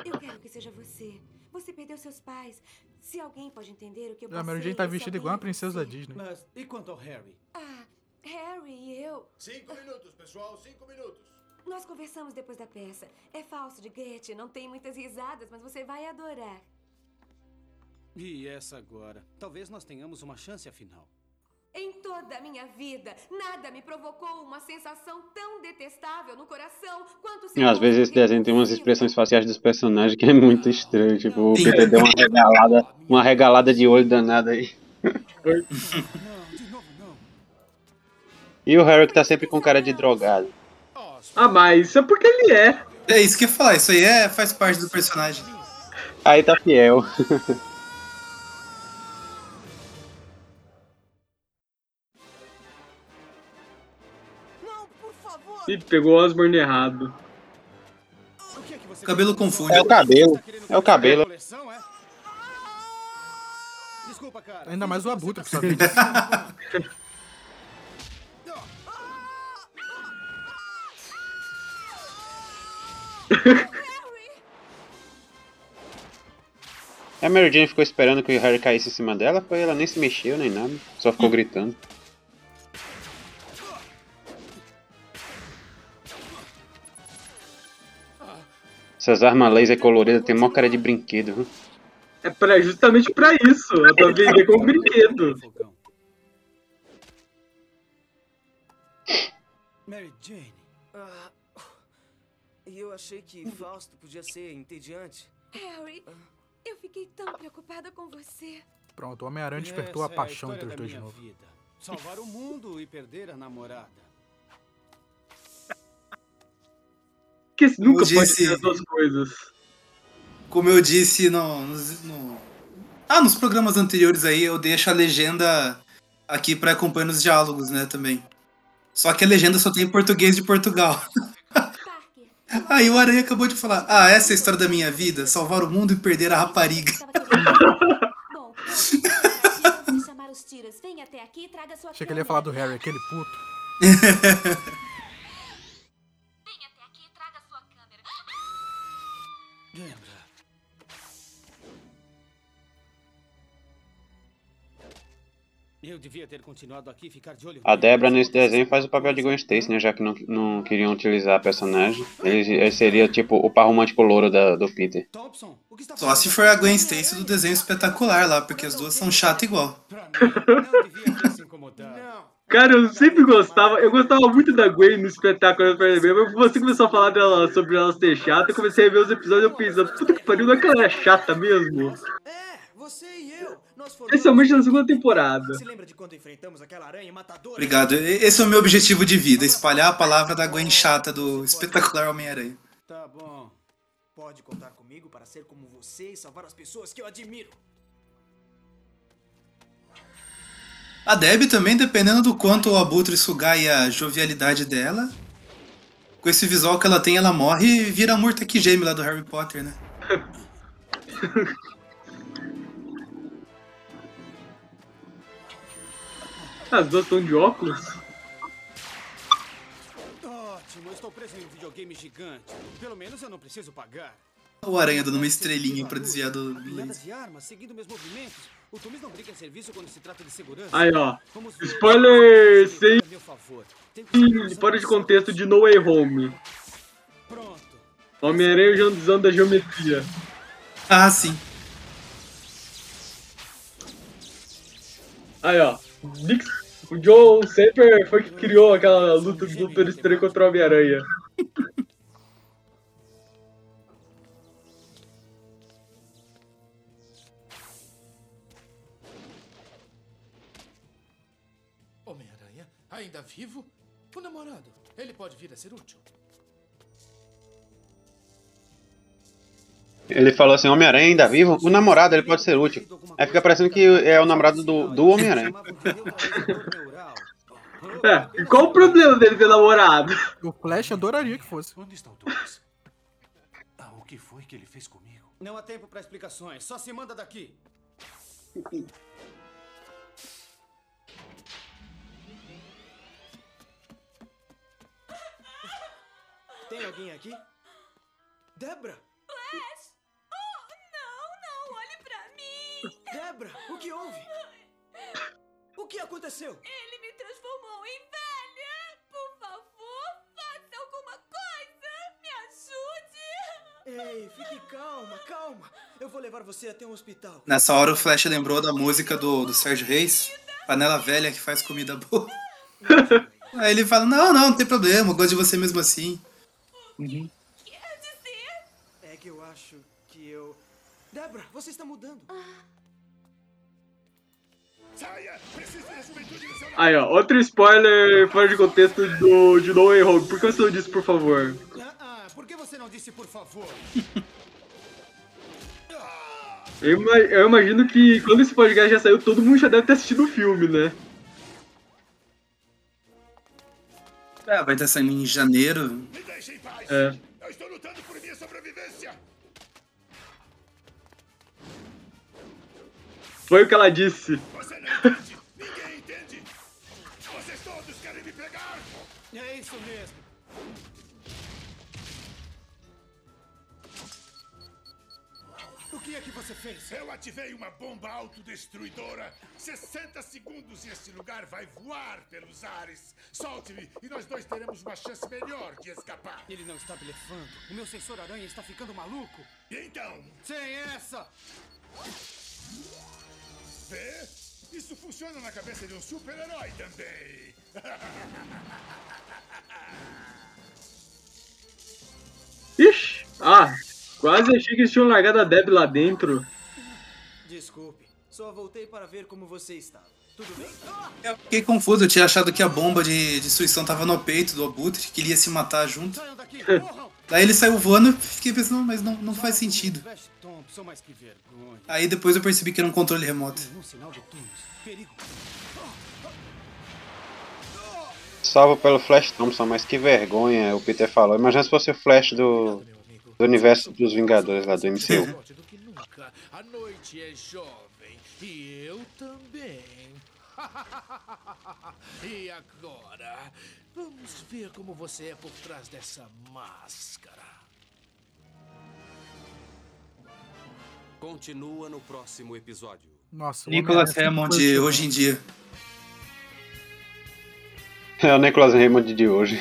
Eu quero que seja você. Você perdeu seus pais. Se alguém pode entender o que eu A Mary passei, Jane tá vestida igual uma é princesa da. Disney. Mas e quanto ao Harry? Ah, Harry e eu. Cinco minutos, pessoal, cinco minutos. Nós conversamos depois da peça. É falso de Goethe, não tem muitas risadas, mas você vai adorar. E essa agora? Talvez nós tenhamos uma chance afinal. Em toda a minha vida, nada me provocou uma sensação tão detestável no coração quanto se Às vezes esse desenho tem umas expressões faciais dos personagens que é muito estranho. Tipo, o Peter deu uma regalada, uma regalada de olho danada aí. E o Harry que tá sempre com cara de drogado. Ah, mas isso é porque ele é. É isso que falar, isso aí é, faz parte do personagem. Aí tá fiel. Ih, pegou o Osborne errado. O cabelo confunde. É o cabelo. É o cabelo. Desculpa, cara. Ainda mais o Abutre que só A Mary Jane ficou esperando que o Harry caísse em cima dela, foi ela nem se mexeu nem nada, só ficou gritando. Essas armas laser coloridas tem mó cara de brinquedo, viu? É pra, justamente pra isso. É pra vender como brinquedo. Mary Jane. Ah, e eu achei que Fausto podia ser entediante. Harry, eu fiquei tão preocupada com você. Pronto, o Homem-Aranha despertou Essa a é paixão história entre os dois de novo. vida. Salvar o mundo e perder a namorada. Esse nunca Como pode disse- ser as duas coisas. Como eu disse no, nos- no- Ah, nos programas anteriores aí, eu deixo a legenda aqui pra acompanhar os diálogos, né, também. Só que a legenda só tem em português de Portugal. Aí o Aranha acabou de falar, ah, essa é a história da minha vida, salvar o mundo e perder a rapariga. E Achei que ele ia falar do Harry, aquele puto. A Debra nesse desenho faz o papel de Gwen Stacy, né? Já que não, não queriam utilizar a personagem. Ele, ele seria tipo o par romântico louro da, do Peter. Só se for a Gwen Stacy do desenho espetacular lá, porque as duas são chatas igual. Cara, eu sempre gostava, eu gostava muito da Gwen no espetáculo do Spider-Man, mas você começou a falar dela sobre ela ser chata, eu comecei a ver os episódios e eu pensando, puta que pariu, não é que ela é chata mesmo? Você e. Especialmente na segunda temporada. Se lembra de quando enfrentamos aquela aranha matadora? Obrigado. Esse é o meu objetivo de vida, espalhar a palavra da Gwen chata do espetacular Homem-Aranha. Tá bom. Pode contar comigo para ser como você e salvar as pessoas que eu admiro. A Deb também, dependendo do quanto o Abutre sugar e a jovialidade dela, com esse visual que ela tem, ela morre e vira a Murta que geme lá do Harry Potter, né? As duas estão de óculos? Ótimo, eu estou preso em um videogame gigante. Pelo menos eu não preciso pagar. O Aranha dando uma estrelinha pra desviar do laser. de armas, seguindo meus movimentos. O Tumis não brinca em serviço quando se trata de segurança. Aí, ó. Spoiler se sem a fora de contexto de No Way Home. Homem-Aranha usando da geometria. Ah, sim. Aí, ó. Nick- O Joe sempre foi que criou aquela luta do Doutor Estranho contra o Homem-Aranha. Homem-Aranha, ainda vivo? O namorado, ele pode vir a ser útil. Ele falou assim, Homem-Aranha ainda vivo? O namorado, ele pode ser útil. Aí fica parecendo que é o namorado do, do Homem-Aranha. É, qual o problema dele ter namorado? O Flash adoraria que fosse. Onde está o Thomas? Ah, o que foi que ele fez comigo? Não há tempo para explicações. Só se manda daqui. Tem alguém aqui? Debra! Debra, o que houve? O que aconteceu? Ele me transformou em velha! Por favor, faça alguma coisa! Me ajude! Ei, fique calma, calma. Eu vou levar você até um hospital. Nessa hora o Flash lembrou da música do, do Sérgio Reis, Panela Velha que faz comida boa. Aí ele fala, não, não, não tem problema, eu gosto de você mesmo assim. É que eu acho que eu. Debra, você está mudando. Saia! Preciso da juventude no seu Aí, ó. Outro spoiler fora de contexto do, de No Way Home. Por que você não disse, por favor? Ah, ah, por que você não disse por favor? Eu, ima- eu imagino que quando esse podcast já saiu, todo mundo já deve ter assistido o filme, né? Ah, vai estar saindo em janeiro. É. Eu estou lutando por minha sobrevivência! Foi o que ela disse. Você não entende! Ninguém entende! Vocês todos querem me pegar! É isso mesmo. O que é que você fez? Eu ativei uma bomba autodestruidora. 60 segundos e esse lugar vai voar pelos ares. Solte-me e nós dois teremos uma chance melhor de escapar. Ele não está blefando. O meu sensor aranha está ficando maluco. Então, Sem essa! Vê? Isso funciona na cabeça de um super-herói também. Ixi! Ah, quase achei que eles tinham largado a Deb lá dentro. Desculpe, só voltei para ver como você estava. Tudo bem? Eu fiquei confuso, eu tinha achado que a bomba de destruição tava no peito do Abutre, que ele ia se matar junto. Daí ele saiu voando, fiquei pensando, mas não, não faz sentido. Thompson, mais que vergonha. Aí depois eu percebi que era um controle remoto. Um sinal de Tunis. Perigo. Salvo pelo Flash Thompson, mas que vergonha, o Peter falou. Imagina se fosse o Flash do, do universo dos Vingadores lá do MCU. A noite é jovem e eu também. e agora, vamos ver como você é por trás dessa máscara. Continua no próximo episódio. Nossa, Nicholas Hammond hoje em dia. É o Nicholas Raymond de hoje.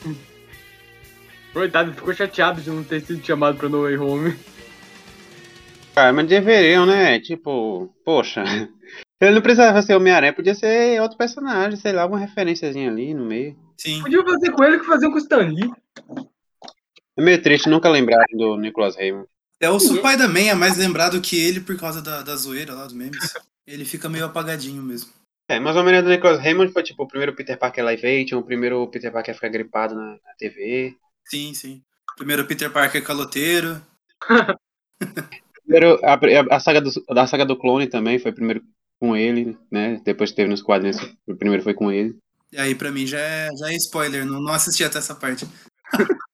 Coitado, ficou chateado de não ter sido chamado pra No Way Home. Cara, mas deveriam, né? Tipo, poxa. Ele não precisava ser Homem-Aranha, podia ser outro personagem, sei lá, alguma referenciazinha ali no meio. Sim. Podia fazer com ele que faziam com o Stan Lee. É meio triste nunca lembrar do Nicholas Raymond. É o Spider-Man é mais lembrado que ele por causa da, da zoeira lá dos memes. Ele fica meio apagadinho mesmo. É, mas o Homem-Aranha do Nicholas Raymond foi tipo o primeiro Peter Parker live action, o primeiro Peter Parker a ficar gripado na, na TV. Sim, sim. Primeiro Peter Parker caloteiro. Primeiro, a, a, saga do, a saga do clone também foi primeiro com ele, né? Depois teve nos quadrinhos, o primeiro foi com ele. E aí, pra mim, já é, já é spoiler, não, não assisti até essa parte.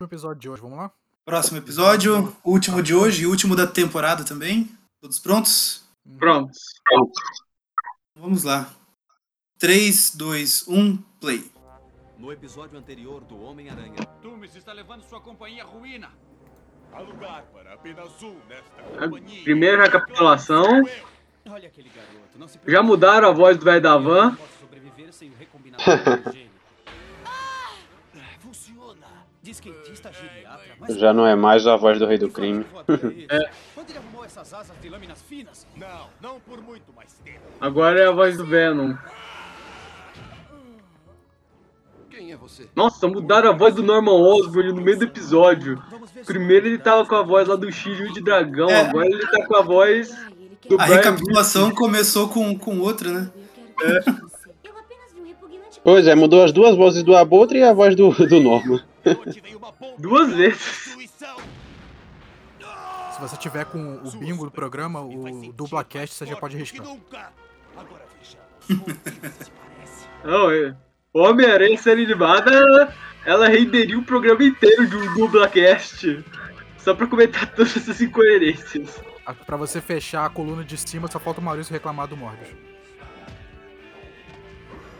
O episódio de hoje, vamos lá? Próximo episódio, último de hoje e último da temporada também. Todos prontos? Prontos. Vamos lá. 3, 2, 1, play. No episódio anterior do Homem-Aranha. Tumes está levando sua companhia à ruína. Há lugar para apenas um nesta A companhia. primeira recapitulação. Olha aquele garoto, não se Já mudaram a voz do velho da van. Já não é mais a voz do Rei do Crime. É. Onde ele arrumou essas asas de lâminas finas? Não, não por muito mais tempo. Agora é a voz do Venom. Quem é você? Nossa, mudaram a voz do Norman Osborn no meio do episódio. Primeiro ele tava com a voz lá do Shiryu de dragão, É. agora ele tá com a voz do A Brian recapitulação começou com, com outra, né? Pois é, mudou as duas vozes do Abutre e a voz do, do Norman. Duas vezes. Se você tiver com o bingo do programa, o dublacast, você já pode riscar. Não, é. O Homem-Aranha série animada, ela, ela renderia o programa inteiro de um dublacast. Só pra comentar todas essas incoerências. Pra você fechar a coluna de cima, só falta o Maurício reclamar do Morbius.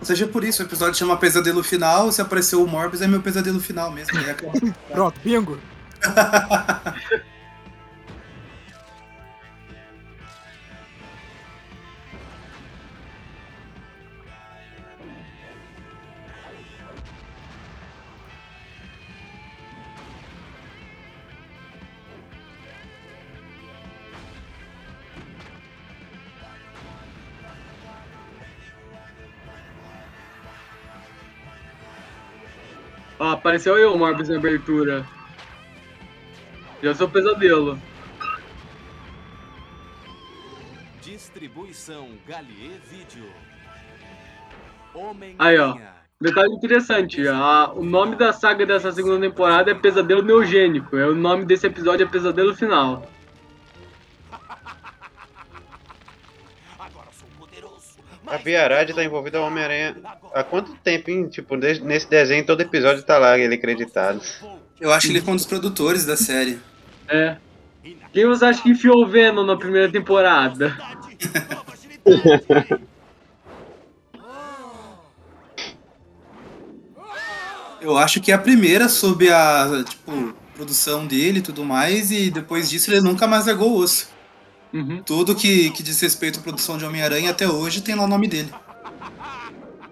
Seja por isso, o episódio chama Pesadelo Final, se apareceu o Morbius é meu pesadelo final mesmo. Acaba. Pronto, bingo! apareceu eu, Morbius, na abertura. Já sou pesadelo. Distribuição Galier Vídeo. Aí, ó. Detalhe interessante, a- o nome da saga dessa segunda temporada é Pesadelo Neogênico. É, o nome desse episódio é Pesadelo Final. A Biarad tá envolvida ao Homem-Aranha há quanto tempo, hein? Tipo, nesse desenho, todo episódio tá lá ele acreditado. Eu acho que ele é um dos produtores da série. É. Quem você acha que enfiou o Venom na primeira temporada? Eu acho que é a primeira sob a, tipo, produção dele e tudo mais, e depois disso ele nunca mais largou o osso. Tudo que, que diz respeito à produção de Homem-Aranha até hoje tem lá o nome dele.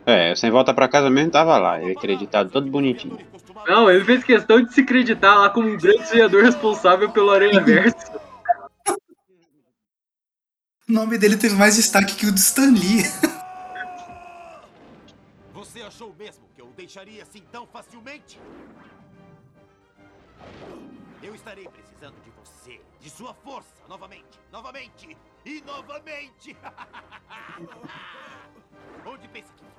É, sem volta pra casa mesmo tava lá, ele acreditado todo bonitinho. Não, ele fez questão de se acreditar lá como um grande sonhador responsável pelo Aranha Verso. O nome dele teve mais destaque que o do Stan Lee. Você achou mesmo que eu o deixaria assim tão facilmente? Eu estarei precisando de você, de sua força, novamente, novamente e novamente. Onde pensa que vai?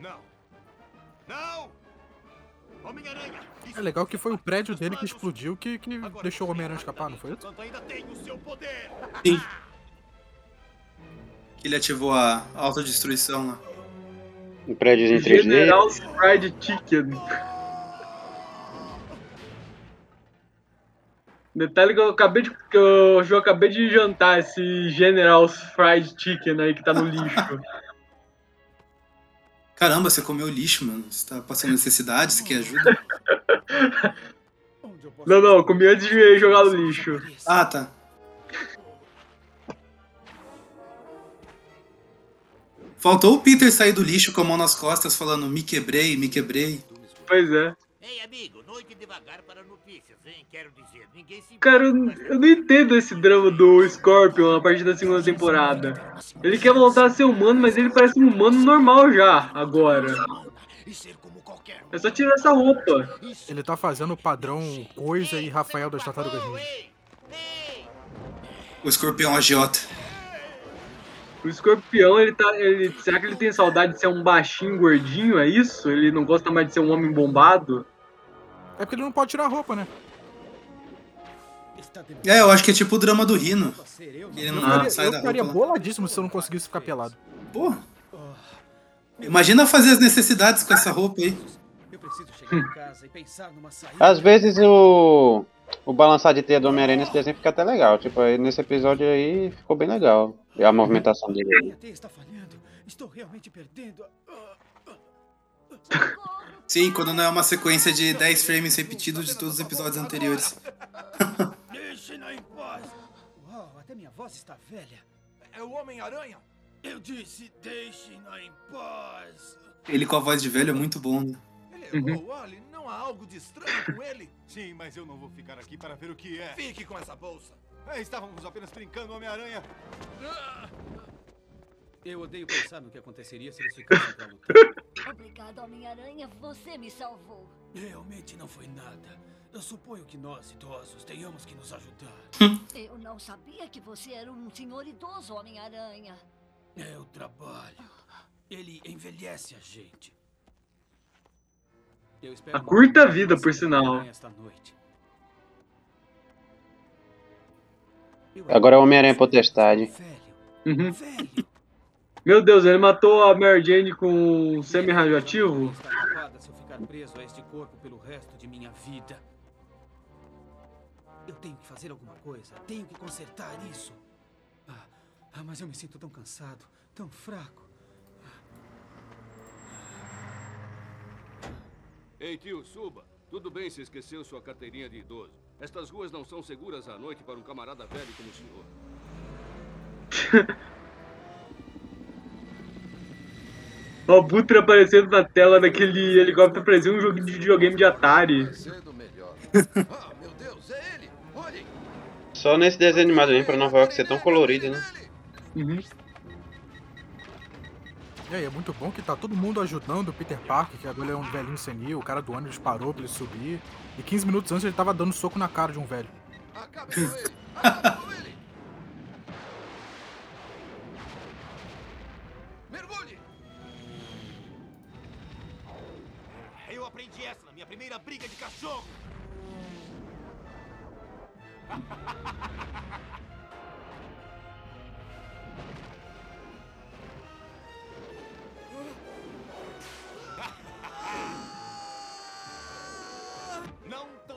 Não. Não! Homem-Aranha! É legal que foi o prédio dele que explodiu que, que deixou o Homem-Aranha escapar, não foi isso? Enquanto ainda tem o seu poder! Sim. Que ele ativou a autodestruição lá. Um prédio em 3D. General's Fried Chicken. Detalhe que eu acabei de. Que eu, eu acabei de jantar esse General's Fried Chicken aí que tá no lixo. Caramba, você comeu lixo, mano. Você tá passando necessidade, você quer ajuda? Não, não, eu comi antes de jogar no lixo. Ah, tá. Faltou o Peter sair do lixo com a mão nas costas falando me quebrei, me quebrei. Pois é. Ei, amigo, noite devagar para notícias, hein? Quero dizer, ninguém se Cara, eu, não entendo esse drama do Scorpion a partir da segunda temporada. Ele quer voltar a ser humano, mas ele parece um humano normal já, agora. É só tirar essa roupa. Ele tá fazendo o padrão Coisa e Rafael das Tartarugas Ninja. O escorpião agiota. O escorpião, ele tá. Ele, será que ele tem saudade de ser um baixinho gordinho? É isso? Ele não gosta mais de ser um homem bombado? É porque ele não pode tirar a roupa, né? É, eu acho que é tipo o drama do Rino. Ele não Ah, sai eu da ficaria roupa. boladíssimo se eu não conseguisse ficar pelado. Pô. Imagina fazer as necessidades com essa roupa aí. Eu preciso chegar em casa e pensar numa saída. Às vezes o, o balançar de teia do Homem-Aranha nesse desenho fica até legal. Tipo, aí nesse episódio aí ficou bem legal. E a movimentação dele. Minha teia está falhando. Estou realmente perdendo. Sim, quando não é uma sequência de 10 frames repetidos de todos os episódios anteriores. Deixem-na em paz. Uau, até minha voz está velha. É o Homem-Aranha? Eu disse, deixem-na em paz. Ele com a voz de velho é muito bom, né? Ele errou, olhe, não há algo de estranho com ele? Sim, mas eu não vou ficar aqui para ver o que é. Fique com essa bolsa. É, estávamos apenas brincando, Homem-Aranha. Eu odeio pensar no que aconteceria se eles ficassem pra lutar. Obrigado, Homem-Aranha. Você me salvou. Realmente não foi nada. Eu suponho que nós, idosos, tenhamos que nos ajudar. Eu não sabia que você era um senhor idoso, Homem-Aranha. É o trabalho. Ele envelhece a gente. Eu espero A curta vida, por sinal. esta noite. Agora é o Homem-Aranha Potestade. Uhum. Meu Deus, ele matou a Mary Jane com semi-radioativo? Está ocupada se eu ficar preso a este corpo pelo resto de minha vida. Eu tenho que fazer alguma coisa. Tenho que consertar isso. Ah, ah, mas eu me sinto tão cansado, tão fraco. Ei, tio, suba. Tudo bem se esqueceu sua carteirinha de idoso. Estas ruas não são seguras à noite para um camarada velho como o senhor. O Butre aparecendo na tela daquele helicóptero parecia um jogo de videogame de Atari. Só nesse desenho animado aí pra Nova York ser tão colorido, né? Uhum. E aí, é muito bom que tá todo mundo ajudando o Peter Parker, que agora ele é um velhinho senil, o cara do ônibus parou pra ele subir. E 15 minutos antes ele tava dando soco na cara de um velho. Eu aprendi essa na minha primeira briga de cachorro.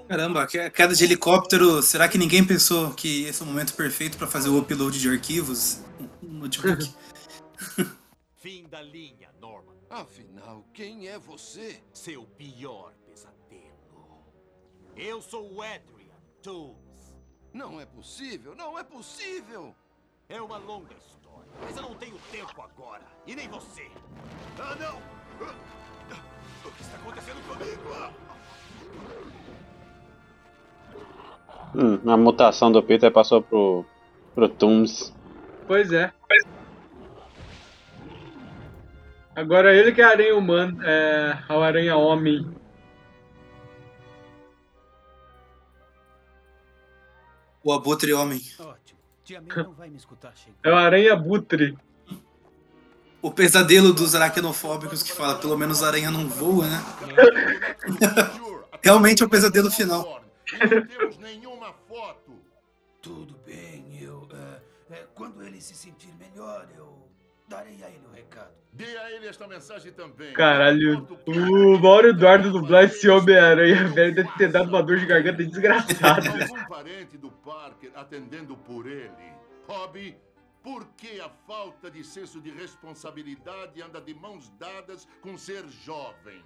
Caramba, que- queda de helicóptero. Será que ninguém pensou que esse é o momento perfeito pra fazer o upload de arquivos no notebook? Fim da linha, Norman. Afinal, quem é você? Seu pior pesadelo. Eu sou o Adrian Toomes. Não é possível, não é possível! É uma longa história, mas eu não tenho tempo agora. E nem você. Ah, não! O que está acontecendo comigo? Hum, a mutação do Peter passou pro, pro Tooms. Pois é. Agora ele que é a aranha humana, é a aranha homem. O abutre homem. Tia May não vai me escutar chegar. É o aranha butre. O pesadelo dos aracnofóbicos que fala, pelo menos a aranha não voa, né? Realmente é o pesadelo final. Não foto. Tudo bem, eu. é, é, quando ele se sentir melhor, eu darei a ele o recado. Dê a ele esta mensagem também. Caralho, o Mauro Eduardo dublar esse Homem-Aranha velho deve ter dado uma dor de garganta desgraçada. Algum parente do Parker atendendo por ele. Hobby, por que a falta de senso de responsabilidade anda de mãos dadas com ser jovem?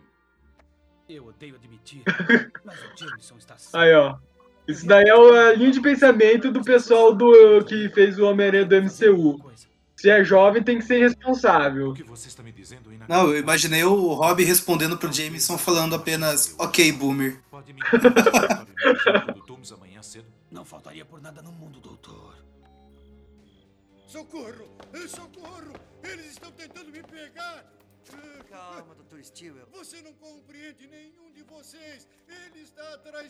Eu odeio admitir, mas o Jameson está certo. Aí, ó. Isso daí é a linha de pensamento do pessoal do que fez o Homem-Aranha do MCU. Se é jovem, tem que ser responsável. O que você está me dizendo aí na Não, eu imaginei o Rob respondendo pro Jameson falando apenas ok, boomer. Não faltaria por nada no mundo, doutor. Socorro! Socorro! Eles estão tentando me pegar! Calma, Dr. Stewart. Você não compreende nenhum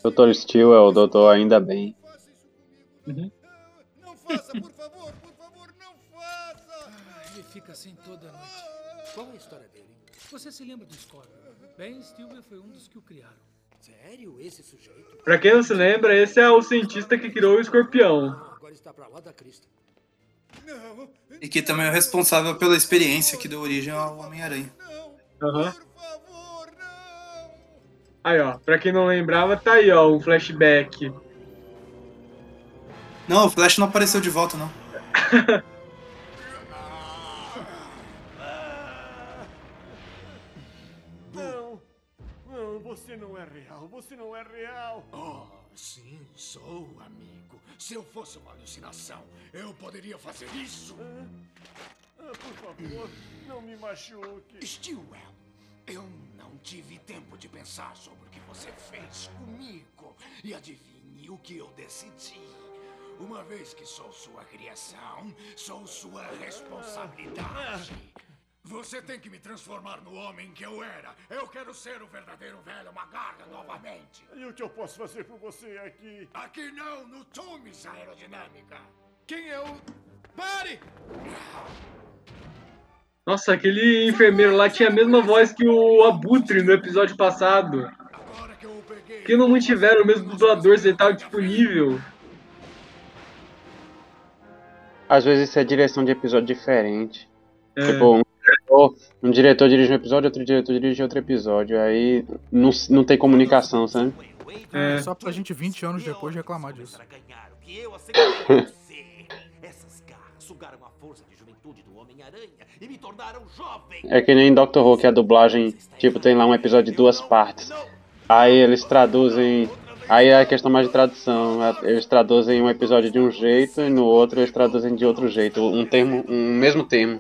Dr. Steel é o doutor ainda bem. Não faça, por favor, por favor, não faça! Ele fica assim toda noite. Qual é a história dele? Você se lembra do Scorpion? Ben Stillwell foi um dos que o criaram. Sério? Esse sujeito? Pra quem não se lembra, esse é o cientista que criou o escorpião. Agora está pra lá da crista. E que também é o responsável pela experiência que deu origem ao Homem-Aranha. Aham. Aí, ó. Pra quem não lembrava, tá aí, ó. Um flashback. Não, o Flash não apareceu de volta, não. Não! Não, você não é real, você não é real! Oh, sim, sou, amigo. Se eu fosse uma alucinação, eu poderia fazer isso. Ah, por favor, não me machuque. Stillwell, eu não tive tempo de pensar sobre o que você fez comigo. E adivinhe o que eu decidi. Uma vez que sou sua criação, sou sua responsabilidade. Você tem que me transformar no homem que eu era. Eu quero ser o verdadeiro velho Magarra novamente. E o que eu posso fazer por você aqui? Aqui não, no Tumes Aerodinâmica. Quem é o. Pare! Nossa, aquele enfermeiro lá tinha a mesma voz que o Abutre no episódio passado. Que não tiveram o mesmo dublador se ele tava disponível. Às vezes isso é direção de episódio diferente. É. Tipo, um diretor, um diretor dirige um episódio, outro diretor dirige outro episódio. Aí não, não tem comunicação, sabe? É. Só pra gente 20 anos depois reclamar disso. É que nem Doctor Who, que a dublagem, tipo, tem lá um episódio de duas partes. Aí eles traduzem. Aí é a questão mais de tradução. Eles traduzem um episódio de um jeito e no outro eles traduzem de outro jeito. Um termo, um mesmo termo.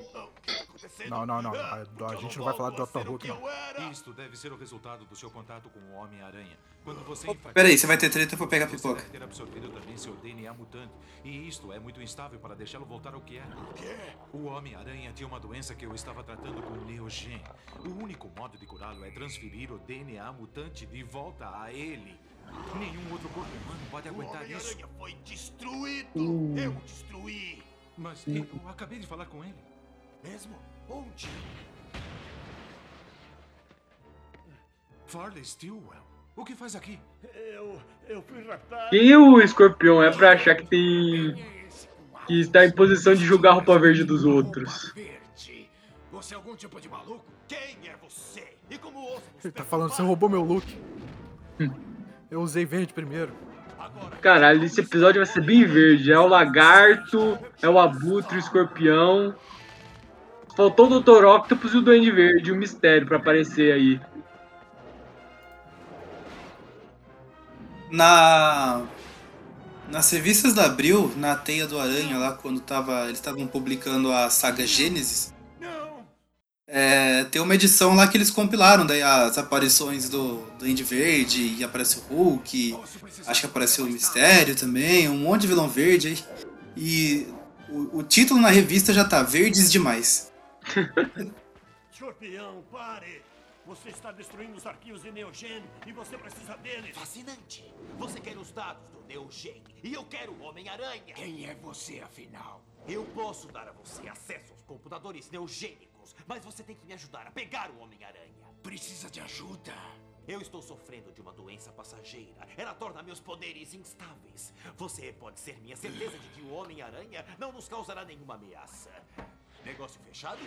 Não, não, não. A, a gente não vai falar de Dr. Who não. Isto deve ser o resultado do seu contato com o Homem-Aranha. Quando você Peraí, você vai ter treta pra pegar você pipoca. deve ter absorvido também seu DNA mutante. E isto é muito instável para deixá-lo voltar ao que era. O quê? O Homem-Aranha tinha uma doença que eu estava tratando com Neogen. O único modo de curá-lo é transferir o DNA mutante de volta a ele. Nenhum outro corpo humano pode aguentar isso. Homem-Aranha foi destruído! Hum. Eu o destruí! Mas eu acabei de falar com ele. Mesmo? Onde? Farley Stillwell. O que faz aqui? Eu, eu fui raptado. Quem o escorpião é pra achar que tem. que está em posição de julgar a roupa verde dos outros? Você é algum tipo de maluco? Quem é você? E como Ele tá falando, você roubou meu look. Eu usei verde primeiro. Caralho, esse episódio vai ser bem verde. É o lagarto, é o abutre, o escorpião. Faltou o Dr. Octopus e o Duende Verde, o mistério pra aparecer aí. Na. Nas revistas da Abril, na Teia do Aranha, lá quando tava, eles estavam publicando a saga Gênesis, é, tem uma edição lá que eles compilaram daí as aparições do Duende Verde, e aparece o Hulk, acho que apareceu o Mistério também, um monte de vilão verde aí. E o, o título na revista já tá Verdes Demais. Escorpião, pare! Você está destruindo os arquivos de Neogen e você precisa deles. Fascinante. Você quer os dados do Neogen e eu quero o Homem-Aranha. Quem é você, afinal? Eu posso dar a você acesso aos computadores neogênicos, mas você tem que me ajudar a pegar o Homem-Aranha. Precisa de ajuda. Eu estou sofrendo de uma doença passageira. Ela torna meus poderes instáveis. Você pode ser minha certeza de que o Homem-Aranha não nos causará nenhuma ameaça. Negócio fechado?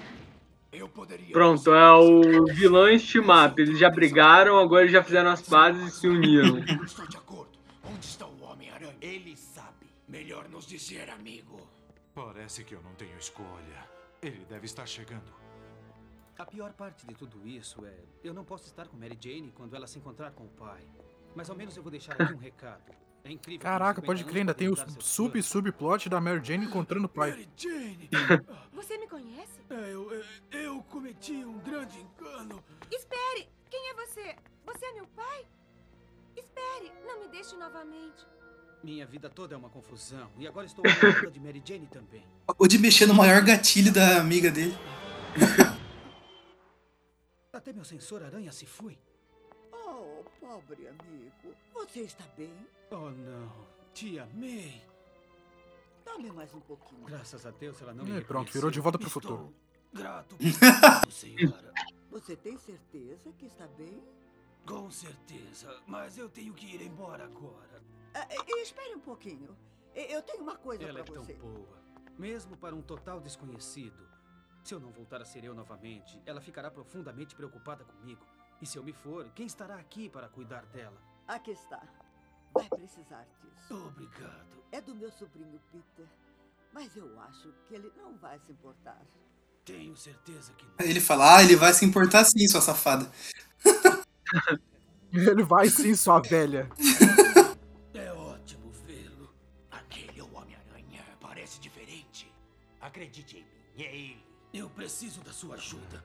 Eu poderia. Pronto, é o vilão Team-Up. Eles já brigaram, agora eles já fizeram as bases e se uniram. Estou de acordo. Onde está o Homem-Aranha? Ele sabe. Melhor nos dizer, amigo. Parece que eu não tenho escolha. Ele deve estar chegando. A pior parte de tudo isso é eu não posso estar com Mary Jane quando ela se encontrar com o pai. Mas ao menos eu vou deixar aqui um recado. É incrível. Caraca, pode crer, ainda tem o sub subplot da Mary Jane encontrando o pai. Jane! Você me conhece? É, eu, eu, eu cometi um grande engano. Espere! Quem é você? Você é meu pai? Espere! Não me deixe novamente. Minha vida toda é uma confusão. E agora estou à de Mary Jane também. O de mexer no maior gatilho da amiga dele. Até meu sensor aranha se foi. Pobre amigo. Você está bem? Oh, não. Tia May. Dá-me mais um pouquinho. Graças a Deus ela não E me pronto, reconheceu. virou de volta pro Estou futuro. Grato. senhora. Você tem certeza que está bem? Com certeza, mas eu tenho que ir embora agora. Ah, e- espere um pouquinho. E- Eu tenho uma coisa Ela é para tão você. boa. Mesmo para um total desconhecido. Se eu não voltar a ser eu novamente, ela ficará profundamente preocupada comigo. E se eu me for, quem estará aqui para cuidar dela? Aqui está. Vai precisar disso. Obrigado. É do meu sobrinho Peter. Mas eu acho que ele não vai se importar. Tenho certeza que Aí ele fala, ah, ele vai se importar sim, sua safada. Ele vai sim, sua velha. É ótimo vê-lo. Aquele é o Homem-Aranha. Parece diferente. Acredite em mim, é ele. Eu preciso da sua ajuda.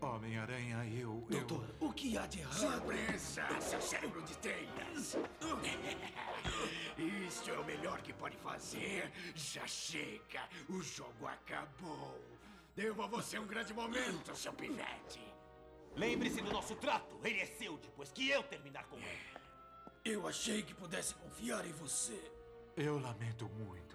Homem-Aranha, eu. Doutor, o que há de errado? Surpresa, seu cérebro de telhas. Isso é o melhor que pode fazer. Já chega, o jogo acabou. Devo a você um grande momento, seu pivete. Lembre-se do nosso trato. Ele é seu depois que eu terminar com ele. Eu achei que pudesse confiar em você. Eu lamento muito.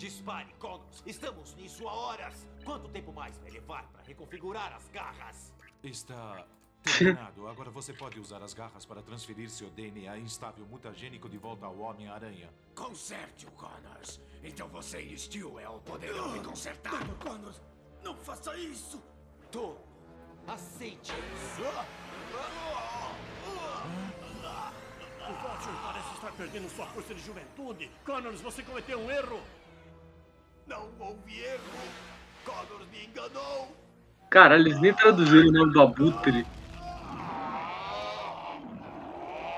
Dispare, Connors. Estamos nisso há horas. Quanto tempo mais vai levar para reconfigurar as garras? Está terminado. Agora você pode usar as garras para transferir seu DNA instável mutagênico de volta ao Homem-Aranha. Conserte-o, Connors. Então você e Stewell poderão me consertar. Connors, não faça isso! Tô. Aceite isso. O Fortune parece estar perdendo sua força de juventude. Connors, você cometeu um erro. Não houve erro. Connors me enganou. Caralho, eles nem traduziram o nome do Abutre.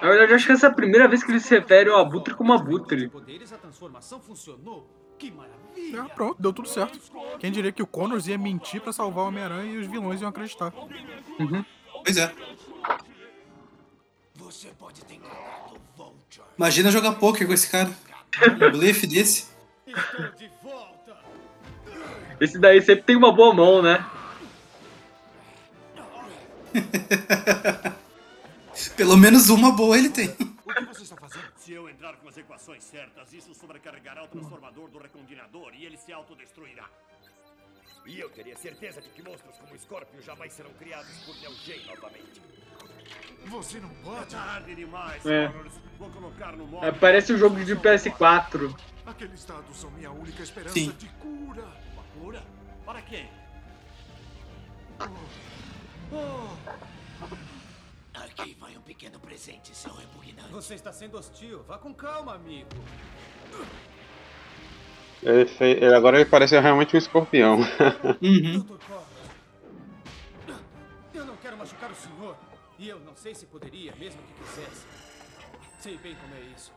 Na verdade, eu acho que essa é a primeira vez que eles se referem ao Abutre como Abutre. Poderes, a transformação funcionou. Que maravilha. É, pronto, deu tudo certo. Quem diria que o Connors ia mentir pra salvar o Homem-Aranha e os vilões iam acreditar. Pois é. Você pode ter enganado o Vulture. Imagina jogar poker com esse cara. Um blefe desse. Esse daí sempre tem uma boa mão, né? Pelo menos uma boa ele tem. O que você está fazendo? Se eu entrar com as equações certas, isso sobrecarregará o transformador do recombinador e ele se autodestruirá. E eu teria certeza de que monstros como Scorpio jamais serão criados por Neo Geo novamente. Você não É pode. tarde demais, É. Vou colocar no modo. É, parece um jogo de PS4. Aqueles dados são minha única esperança Sim. de cura. Uma cura? Para quem? Aqui vai um pequeno presente, seu repugnante. Você está sendo hostil. Vá com calma, amigo. Ele fe- ele- agora ele parece realmente um escorpião. Uhum. Dr. Connors. Eu não quero machucar o senhor. E eu não sei se poderia, mesmo que quisesse. Sei bem como é isso.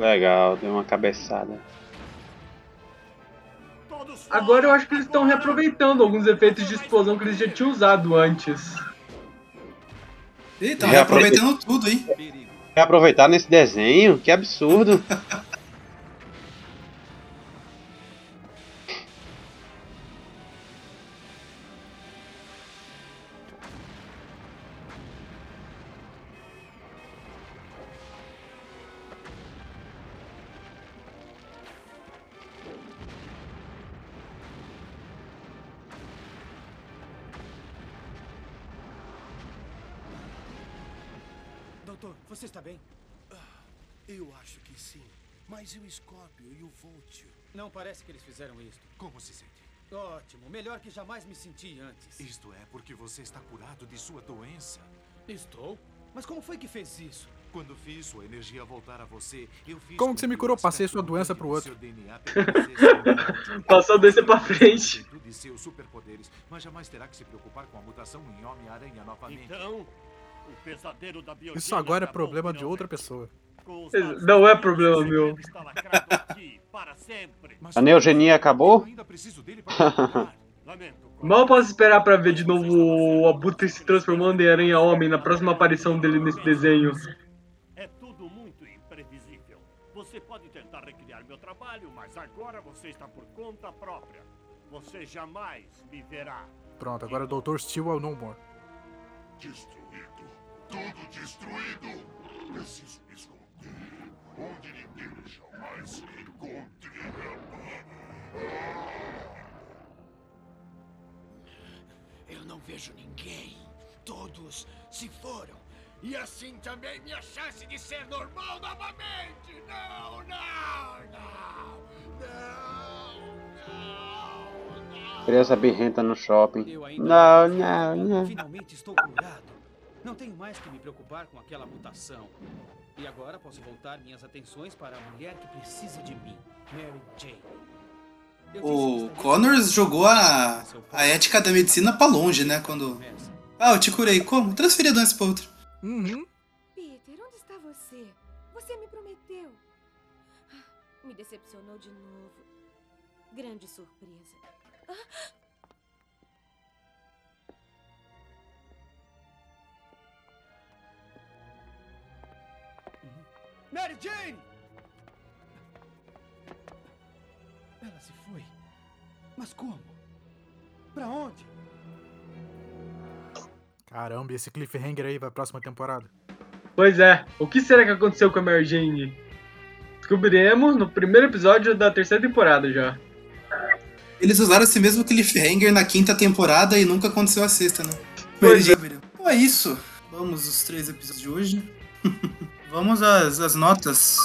Legal, deu uma cabeçada. Agora eu acho que eles estão reaproveitando alguns efeitos de explosão que eles já tinham usado antes. Ih, tá reaproveitando tudo, hein? Quer aproveitar nesse desenho? Que absurdo. parece que eles fizeram isto. Como se sente? Ótimo, melhor que jamais me senti antes. Isto é porque você está curado de sua doença. Estou? Mas como foi que fez isso? Quando fiz sua energia voltar a você, eu fiz Como que você me curou? Passei sua doença pro outro. Passou a doença pra frente. de seus superpoderes, mas jamais terá que se preocupar com a mutação em Homem-Aranha novamente. Então, o pesadelo da Isso agora é problema de outra pessoa. Não é problema meu. Para sempre. A neogenia acabou? Mal posso esperar pra ver de novo o Abutre se transformando em Aranha-Homem na próxima aparição dele nesse desenho. É tudo muito imprevisível. Você pode tentar recriar meu trabalho, mas agora você está por conta própria. Você jamais me verá. Pronto, agora o Dr. Steel é o No More. Destruído. Tudo destruído. Preciso me. Onde ninguém jamais encontre. Eu não vejo ninguém. Todos se foram. E assim também minha chance de ser normal novamente. Não, não, não. Não, Criança birrenta no shopping. Não, não, não. Finalmente estou curado. Não tenho mais que me preocupar com aquela mutação. E agora posso voltar minhas atenções para a mulher que precisa de mim, Mary Jane. O Connors jogou a, a ética da medicina pra longe, né? Quando. Ah, eu te curei. Como? Transferi a doença pra outra. Uhum. Peter, onde está você? Você me prometeu. Ah, Me decepcionou de novo. Grande surpresa. Ah, Mary Jane! Ela se foi. Mas como? Pra onde? Caramba, e esse cliffhanger aí vai pra próxima temporada? Pois é, o que será que aconteceu com a Mary Jane? Descobriremos no primeiro episódio da terceira temporada já. Eles usaram esse mesmo cliffhanger na quinta temporada e nunca aconteceu a sexta, né? Pois é. Então é isso. Vamos os três episódios de hoje. Vamos às, às notas.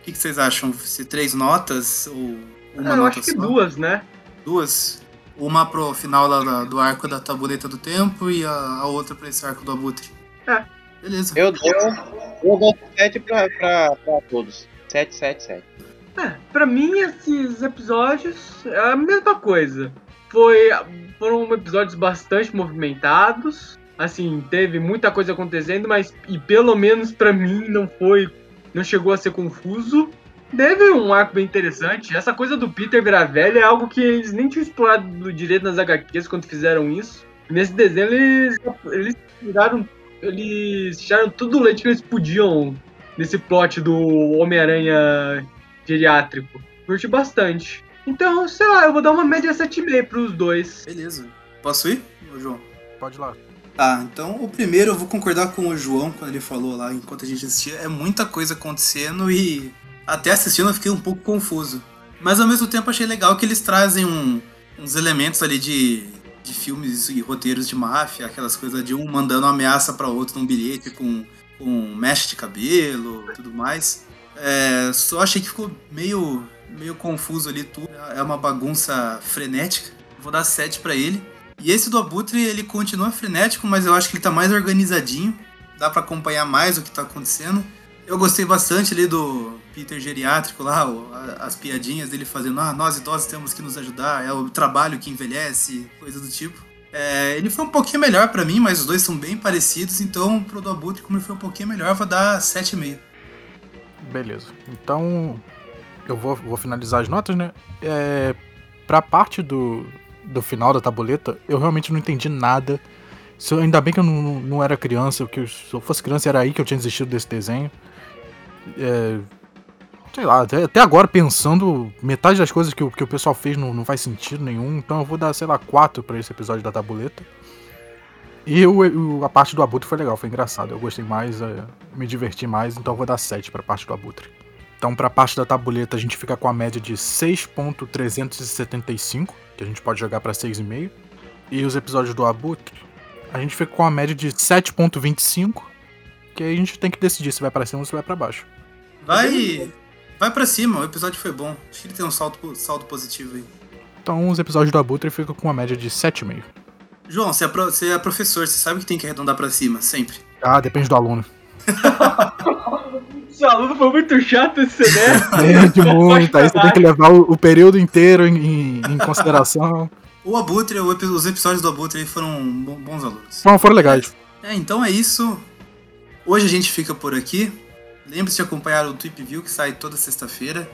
O que, que vocês acham? Se três notas ou uma Ah, eu nota acho que duas, né? Duas. Uma pro final lá da- do arco da tabuleta do tempo e a, a outra pra esse arco do abutre. É. Beleza. Eu dou, eu dou 7 pra, pra, pra todos. 7, 7, 7. É, pra mim esses episódios é a mesma coisa. Foi, foram episódios bastante movimentados. Assim, teve muita coisa acontecendo, mas e pelo menos pra mim não foi, não chegou a ser confuso. Teve um arco bem interessante. Essa coisa do Peter virar velho é algo que eles nem tinham explorado direito nas HQs quando fizeram isso. Nesse desenho eles, eles tiraram, eles tiraram tudo o leite que eles podiam nesse plot do Homem-Aranha geriátrico. Curti bastante. Então, sei lá, eu vou dar uma média 7,5 pros dois. Beleza. Posso ir, João? Pode ir lá. Tá, então o primeiro eu vou concordar com o João quando ele falou lá enquanto a gente assistia. É muita coisa acontecendo e até assistindo eu fiquei um pouco confuso. Mas ao mesmo tempo achei legal que eles trazem um- uns elementos ali de, de filmes e roteiros de máfia, aquelas coisas de um mandando ameaça pra outro num bilhete com, com mecha de cabelo tudo mais. É, só achei que ficou meio, meio confuso ali tudo. É uma bagunça frenética. Vou dar 7 pra ele. E esse do Abutre, ele continua frenético, mas eu acho que ele tá mais organizadinho. Dá pra acompanhar mais o que tá acontecendo. Eu gostei bastante ali do Peter geriátrico lá, as piadinhas dele fazendo, ah, nós idosos temos que nos ajudar, é o trabalho que envelhece, coisa do tipo. É, ele foi um pouquinho melhor pra mim, mas os dois são bem parecidos, então pro do Abutre, como ele foi um pouquinho melhor, eu vou dar 7,5. Beleza. Então, eu vou, vou finalizar as notas, né? É, pra parte do, do final da tabuleta, eu realmente não entendi nada. Eu- ainda bem que eu não, não era criança, que eu- se eu fosse criança era aí que eu tinha desistido desse desenho. É, sei lá, até, até agora pensando, metade das coisas que o, que o pessoal fez não, não faz sentido nenhum, então eu vou dar, sei lá, 4 pra esse episódio da tabuleta. E o, a parte do Abutre foi legal, foi engraçado. Eu gostei mais, é, me diverti mais, então eu vou dar 7 pra parte do Abutre. Então, pra parte da tabuleta, a gente fica com a média de 6.375, que a gente pode jogar pra 6,5. E os episódios do Abutre, a gente fica com a média de 7.25, que aí a gente tem que decidir se vai pra cima ou se vai pra baixo. Vai, vai pra cima, o episódio foi bom. Acho que ele tem um salto, salto positivo aí. Então, os episódios do Abutre ficam com a média de 7,5. João, você é, pro- você é professor, você sabe que tem que arredondar pra cima, sempre. Ah, depende do aluno. Seu aluno foi muito chato esse semestre. É, de muito. Aí você tem que levar o, o período inteiro em, em- em consideração. O Abutre, os episódios do Abutre foram bo- bons alunos. Foram, foram legais. É, então é isso. Hoje a gente fica por aqui. Lembre-se de acompanhar o Tweep View, que sai toda sexta-feira.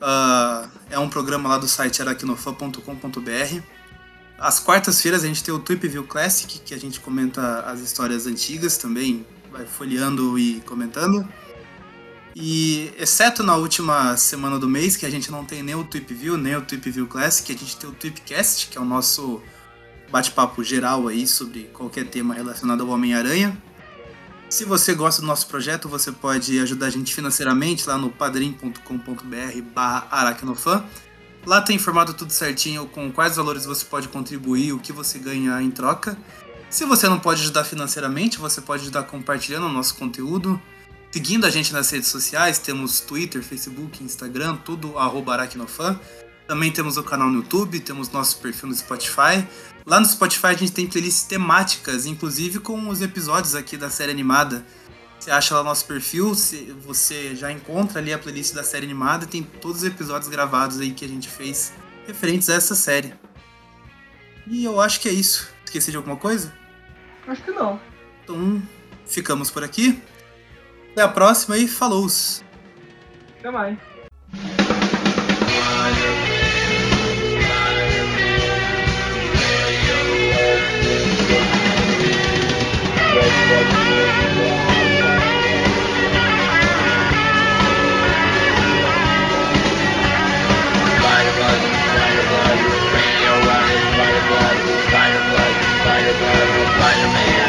Ah, é um programa lá do site aracnofan.com.br. Às quartas-feiras a gente tem o Tweep View Classic, que a gente comenta as histórias antigas também, vai folheando e comentando. E exceto na última semana do mês, que a gente não tem nem o Tweep View, nem o Tweep View Classic, a gente tem o Tweepcast, que é o nosso bate-papo geral aí sobre qualquer tema relacionado ao Homem-Aranha. Se você gosta do nosso projeto, você pode ajudar a gente financeiramente lá no padrim.com.br barra aracnofan. Lá tem informado tudo certinho com quais valores você pode contribuir, o que você ganha em troca. Se você não pode ajudar financeiramente, você pode ajudar compartilhando o nosso conteúdo, seguindo a gente nas redes sociais, temos Twitter, Facebook, Instagram, tudo arroba aracnofan. Também temos o canal no YouTube, temos nosso perfil no Spotify. Lá no Spotify a gente tem playlists temáticas, inclusive com os episódios aqui da série animada. Você acha lá no nosso perfil, você já encontra ali a playlist da série animada e tem todos os episódios gravados aí que a gente fez referentes a essa série. E eu acho que é isso. Esqueci de alguma coisa? Acho que não. Então, ficamos por aqui. Até a próxima e falou! -se. Até mais! Spider-Man.